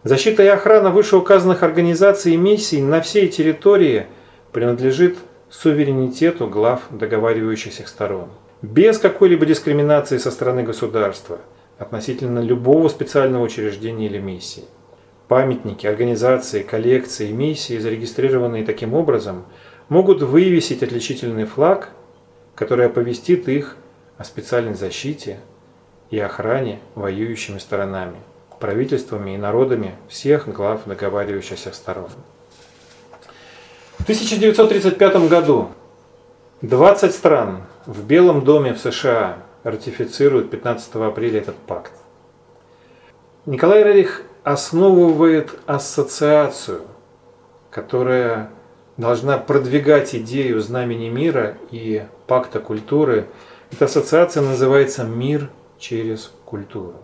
Защита и охрана вышеуказанных организаций и миссий на всей территории принадлежит суверенитету глав договаривающихся сторон. Без какой-либо дискриминации со стороны государства относительно любого специального учреждения или миссии. Памятники, организации, коллекции, миссии, зарегистрированные таким образом, могут вывесить отличительный флаг, который оповестит их о специальной защите и охране воюющими сторонами правительствами и народами всех глав договаривающихся сторон. В 1935 году 20 стран в Белом доме в США ратифицируют 15 апреля этот пакт. Николай Рерих основывает ассоциацию, которая должна продвигать идею знамени мира и пакта культуры. Эта ассоциация называется «Мир через культуру».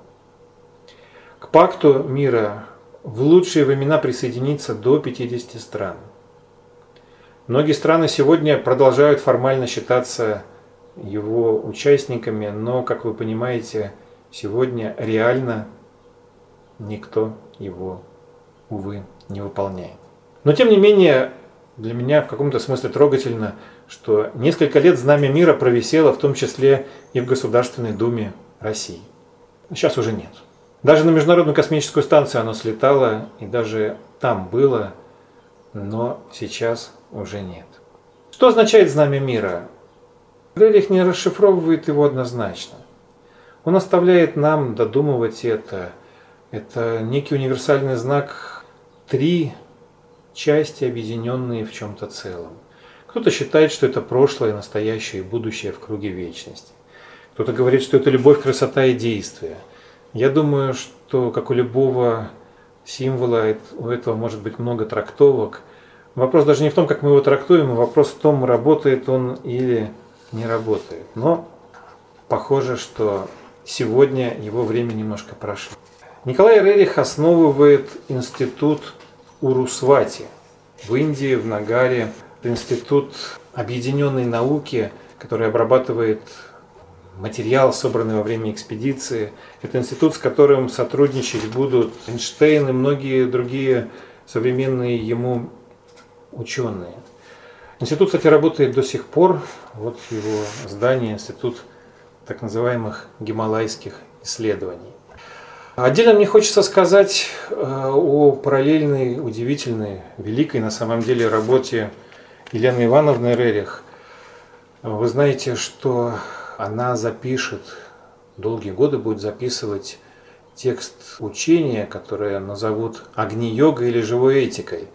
К пакту мира в лучшие времена присоединится до 50 стран. Многие страны сегодня продолжают формально считаться его участниками, но, как вы понимаете, сегодня реально никто его, увы, не выполняет. Но, тем не менее, для меня в каком-то смысле трогательно, что несколько лет Знамя мира провисело в том числе и в Государственной Думе России. Сейчас уже нет. Даже на Международную космическую станцию оно слетало, и даже там было, но сейчас уже нет. Что означает знамя мира? Грелих не расшифровывает его однозначно. Он оставляет нам додумывать это. Это некий универсальный знак три части, объединенные в чем-то целом. Кто-то считает, что это прошлое, настоящее и будущее в круге вечности. Кто-то говорит, что это любовь, красота и действие – я думаю, что, как у любого символа, у этого может быть много трактовок. Вопрос даже не в том, как мы его трактуем, а вопрос в том, работает он или не работает. Но похоже, что сегодня его время немножко прошло. Николай Рерих основывает институт Урусвати в Индии, в Нагаре. Институт объединенной науки, который обрабатывает материал, собранный во время экспедиции. Это институт, с которым сотрудничать будут Эйнштейн и многие другие современные ему ученые. Институт, кстати, работает до сих пор. Вот его здание, институт так называемых гималайских исследований. Отдельно мне хочется сказать э, о параллельной, удивительной, великой на самом деле работе Елены Ивановны Рерих. Вы знаете, что она запишет, долгие годы будет записывать текст учения, которое назовут Агни-йога или живой этикой.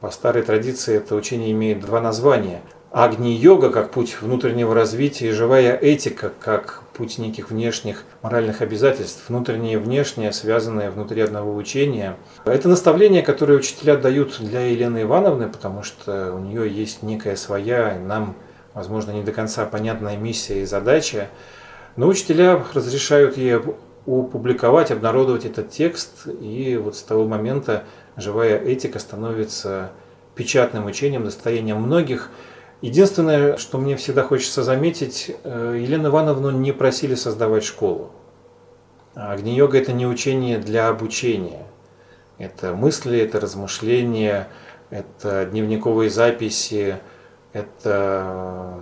По старой традиции это учение имеет два названия. Агни-йога как путь внутреннего развития и живая этика как путь неких внешних моральных обязательств, внутреннее и внешнее, связанное внутри одного учения. Это наставление, которое учителя дают для Елены Ивановны, потому что у нее есть некая своя, нам, возможно, не до конца понятная миссия и задача. Но учителя разрешают ей опубликовать, обнародовать этот текст, и вот с того момента живая этика становится печатным учением, достоянием многих. Единственное, что мне всегда хочется заметить, э, Елену Ивановну не просили создавать школу. Агни-йога – это не учение для обучения. Это мысли, это размышления, это дневниковые записи, это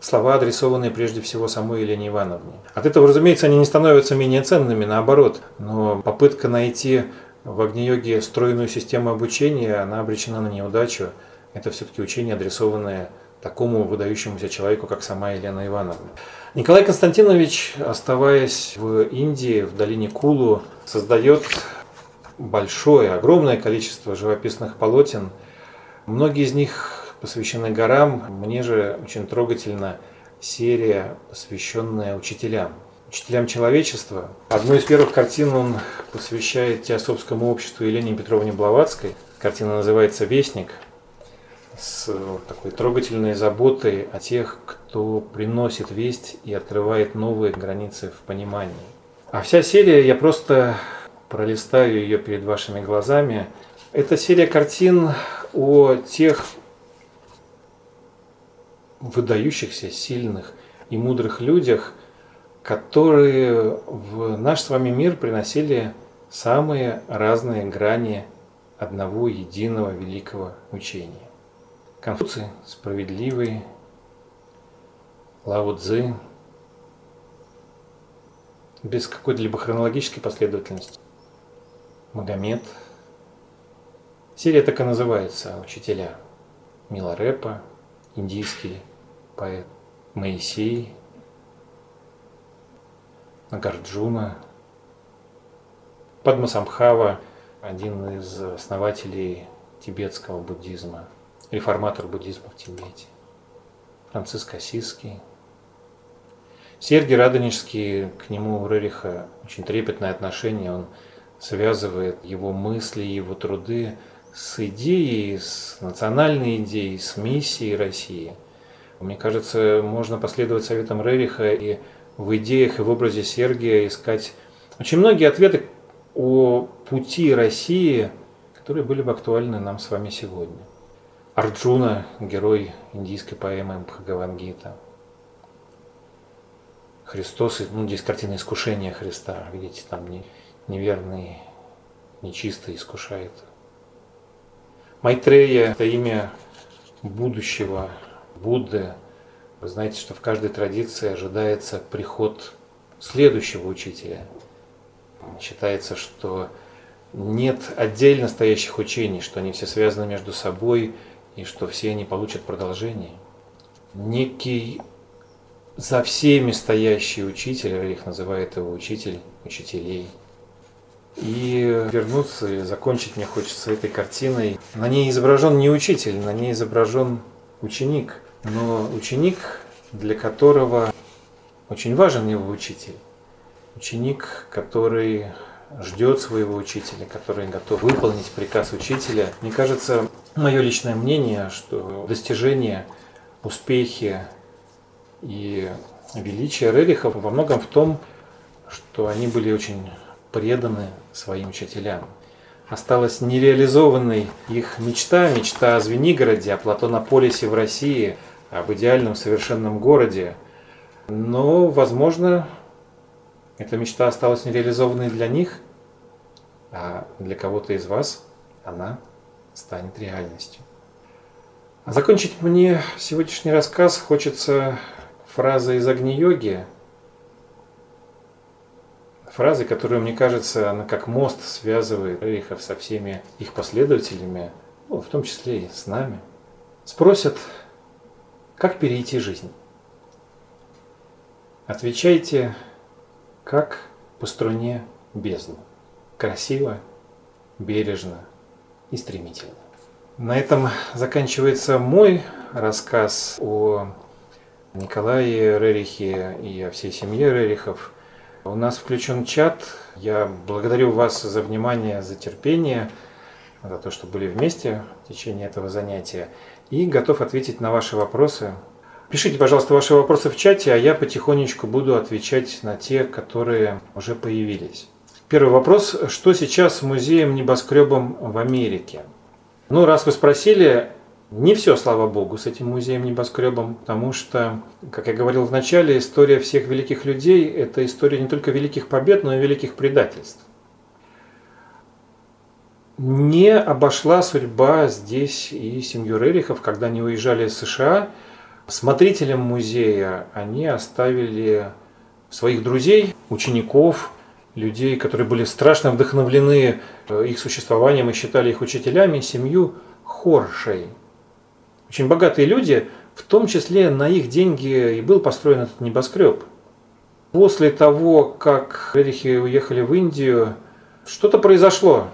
слова, адресованные прежде всего самой Елене Ивановне. От этого, разумеется, они не становятся менее ценными, наоборот. Но попытка найти в Агни-йоге стройную систему обучения, она обречена на неудачу. Это все-таки учение, адресованное такому выдающемуся человеку, как сама Елена Ивановна. Николай Константинович, оставаясь в Индии, в долине Кулу, создает большое, огромное количество живописных полотен. Многие из них посвящены горам. Мне же очень трогательна серия, посвященная учителям. Учителям человечества. Одну из первых картин он посвящает Теософскому обществу Елене Петровне Блаватской. Картина называется «Вестник» с такой трогательной заботой о тех, кто приносит весть и открывает новые границы в понимании. А вся серия, я просто пролистаю ее перед вашими глазами, это серия картин о тех выдающихся, сильных и мудрых людях, которые в наш с вами мир приносили самые разные грани одного единого великого учения. Конфуций справедливый, Лао Цзы, без какой-либо хронологической последовательности. Магомед. Серия так и называется «Учителя». Миларепа, индийский поэт Моисей, Нагарджуна, Падмасамхава, один из основателей тибетского буддизма, реформатор буддизма в Тибете, Франциск Осиский, Сергий Радонежский, к нему у Рериха очень трепетное отношение, он связывает его мысли, его труды с идеей, с национальной идеей, с миссией России – мне кажется, можно последовать советам Рериха и в идеях и в образе Сергия искать очень многие ответы о пути России, которые были бы актуальны нам с вами сегодня. Арджуна, герой индийской поэмы Бхагавангита. Христос, ну здесь картина искушения Христа, видите, там не, неверный, нечистый искушает. Майтрея – это имя будущего Будды, вы знаете, что в каждой традиции ожидается приход следующего учителя. Считается, что нет отдельно стоящих учений, что они все связаны между собой и что все они получат продолжение. Некий за всеми стоящий учитель, их называет его учитель учителей. И вернуться и закончить мне хочется этой картиной. На ней изображен не учитель, на ней изображен ученик – но ученик, для которого очень важен его учитель, ученик, который ждет своего учителя, который готов выполнить приказ учителя. Мне кажется, мое личное мнение, что достижения, успехи и величие Рерихов во многом в том, что они были очень преданы своим учителям. Осталась нереализованной их мечта, мечта о Звенигороде, о Платонополисе в России – об идеальном совершенном городе. Но, возможно, эта мечта осталась нереализованной для них, а для кого-то из вас она станет реальностью. А закончить мне сегодняшний рассказ хочется фразой из Агни-йоги, фразой, которая, мне кажется, она как мост связывает Рерихов со всеми их последователями, ну, в том числе и с нами. Спросят, как перейти жизнь? Отвечайте, как по струне бездну. Красиво, бережно и стремительно. На этом заканчивается мой рассказ о Николае Рерихе и о всей семье Рерихов. У нас включен чат. Я благодарю вас за внимание, за терпение, за то, что были вместе в течение этого занятия. И готов ответить на ваши вопросы. Пишите, пожалуйста, ваши вопросы в чате, а я потихонечку буду отвечать на те, которые уже появились. Первый вопрос. Что сейчас с музеем небоскребом в Америке? Ну, раз вы спросили, не все, слава богу, с этим музеем небоскребом, потому что, как я говорил в начале, история всех великих людей – это история не только великих побед, но и великих предательств. Не обошла судьба здесь и семью Рерихов, когда они уезжали из США. Смотрителем музея они оставили своих друзей, учеников – людей, которые были страшно вдохновлены э, их существованием и считали их учителями, семью Хоршей. Очень богатые люди, в том числе на их деньги и был построен этот небоскреб. После того, как Рерихи уехали в Индию, что-то произошло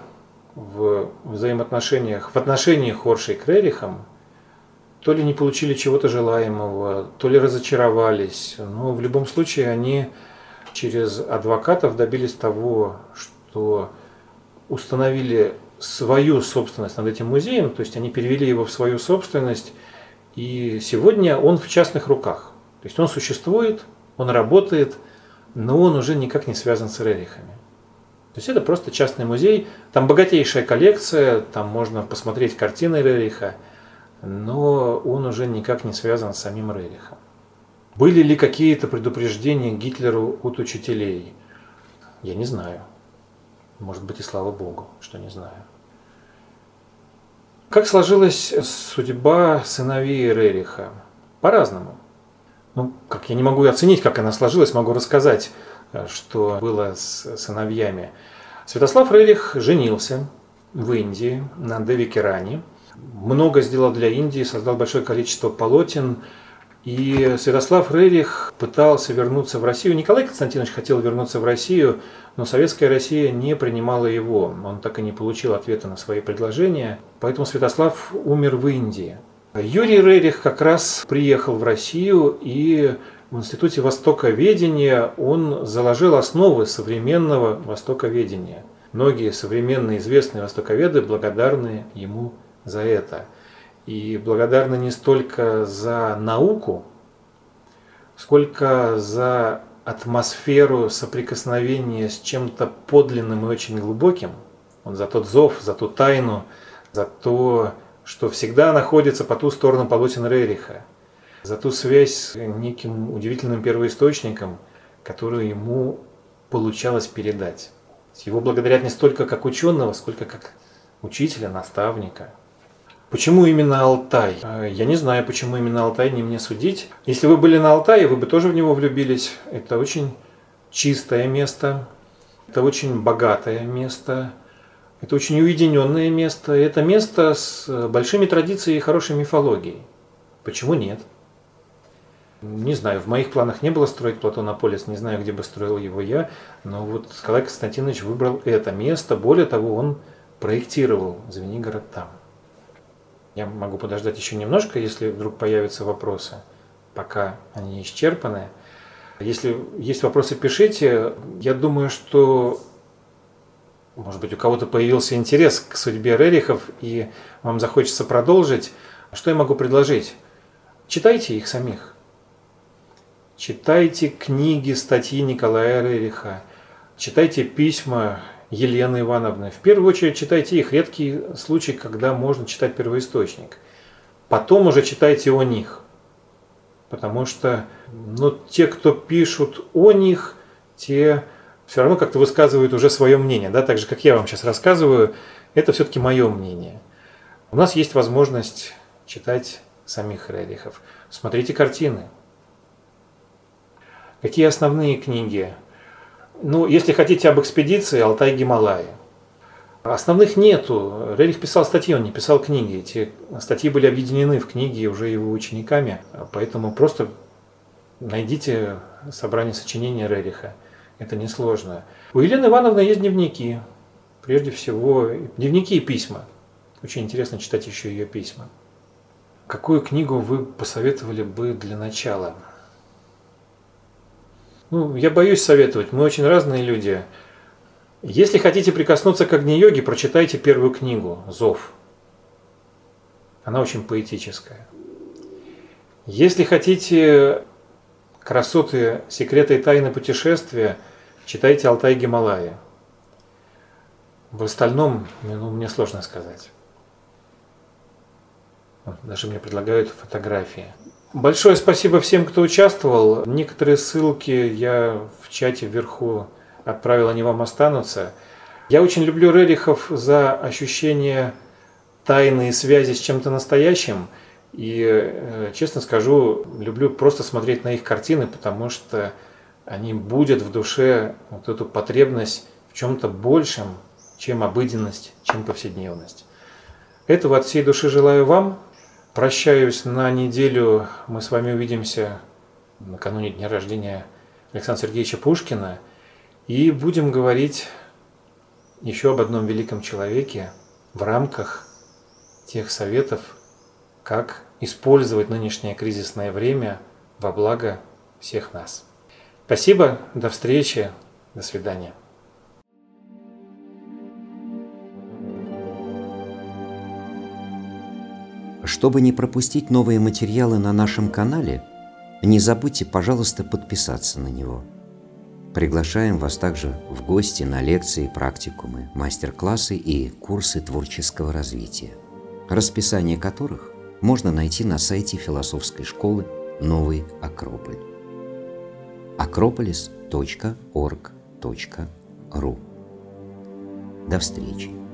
в взаимоотношениях, в отношениях Хоршей к Рерихам. То ли не получили чего-то желаемого, то ли разочаровались. Но в любом случае они через адвокатов добились того, что установили свою собственность над этим музеем, то есть они перевели его в свою собственность, и сегодня он в частных руках. То есть он существует, он работает, но он уже никак не связан с Рерихами. То есть это просто частный музей, там богатейшая коллекция, там можно посмотреть картины Рериха, но он уже никак не связан с самим Рерихом. Были ли какие-то предупреждения Гитлеру от учителей? Я не знаю. Может быть и слава Богу, что не знаю. Как сложилась судьба сыновей Рериха? По-разному. Ну, как я не могу оценить, как она сложилась, могу рассказать, что было с сыновьями. Святослав Рерих женился в Индии на Деви Керани. Много сделал для Индии, создал большое количество полотен, и Святослав Рерих пытался вернуться в Россию. Николай Константинович хотел вернуться в Россию, но советская Россия не принимала его. Он так и не получил ответа на свои предложения. Поэтому Святослав умер в Индии. Юрий Рерих как раз приехал в Россию и в Институте Востоковедения он заложил основы современного востоковедения. Многие современные известные востоковеды благодарны ему за это – и благодарны не столько за науку, сколько за атмосферу соприкосновения с чем-то подлинным и очень глубоким, он за тот зов, за ту тайну, за то, что всегда находится по ту сторону полотен Рериха, за ту связь с неким удивительным первоисточником, которую ему получалось передать. Его благодарят не столько как ученого, сколько как учителя, наставника – Почему именно Алтай? А, я не знаю, почему именно Алтай, не мне судить. Если вы были на Алтае, вы бы тоже в него влюбились. Это очень чистое место, это очень богатое место, это очень уединенное место. Это место с большими традициями и хорошей мифологией. Почему нет? Не знаю, в моих планах не было строить Платонополис, не знаю, где бы строил его я, но вот Николай Константинович выбрал это место. Более того, он проектировал Звенигород там. Я могу подождать еще немножко, если вдруг появятся вопросы, пока они исчерпаны. Если есть вопросы, пишите. Я думаю, что, может быть, у кого-то появился интерес к судьбе Рерихов, и вам захочется продолжить. Что я могу предложить? Читайте их самих. Читайте книги, статьи Николая Рериха. Читайте письма Елены Ивановны. В первую очередь читайте их. Редкий случай, когда можно читать первоисточник. Потом уже читайте о них. Потому что ну, те, кто пишут о них, те все равно как-то высказывают уже свое мнение. Да? Так же, как я вам сейчас рассказываю, Это все-таки мое мнение. У нас есть возможность читать самих Рерихов. Смотрите картины. Какие основные книги? Ну, если хотите об экспедиции, Алтай-Гималаи. Основных нету. Рерих писал статьи, он не писал книги. Эти статьи были объединены в книги уже его учениками, поэтому просто найдите собрание сочинений Рериха. Это несложно. У Елены Ивановны есть дневники. Прежде всего, дневники и письма. Очень интересно читать еще ее письма. Какую книгу вы посоветовали бы для начала? Ну, я боюсь советовать, мы очень разные люди. Если хотите прикоснуться к Агни-йоге, прочитайте первую книгу «Зов». Она очень поэтическая. Если хотите красоты, секреты и тайны путешествия, читайте «Алтай Гималая». В остальном ну, мне сложно сказать. Даже мне предлагают фотографии. Большое спасибо всем, кто участвовал. Некоторые ссылки я в чате вверху отправил, они вам останутся. Я очень люблю Рерихов за ощущение тайны и связи с чем-то настоящим. И, э, честно скажу, люблю просто смотреть на их картины, потому что они будут в душе вот эту потребность в чем-то большем, чем обыденность, чем повседневность. Этого от всей души желаю вам. Прощаюсь на неделю. Мы с вами увидимся накануне дня рождения Александра Сергеевича Пушкина. И будем говорить еще об одном великом человеке в рамках тех советов, как использовать нынешнее кризисное время во благо всех нас. Спасибо, до встречи, до свидания. Чтобы не пропустить новые материалы на нашем канале, не забудьте, пожалуйста, подписаться на него. Приглашаем вас также в гости на лекции, практикумы, мастер-классы и курсы творческого развития, расписание которых можно найти на сайте философской школы «Новый Акрополь» акрополис.орг.ру. До встречи!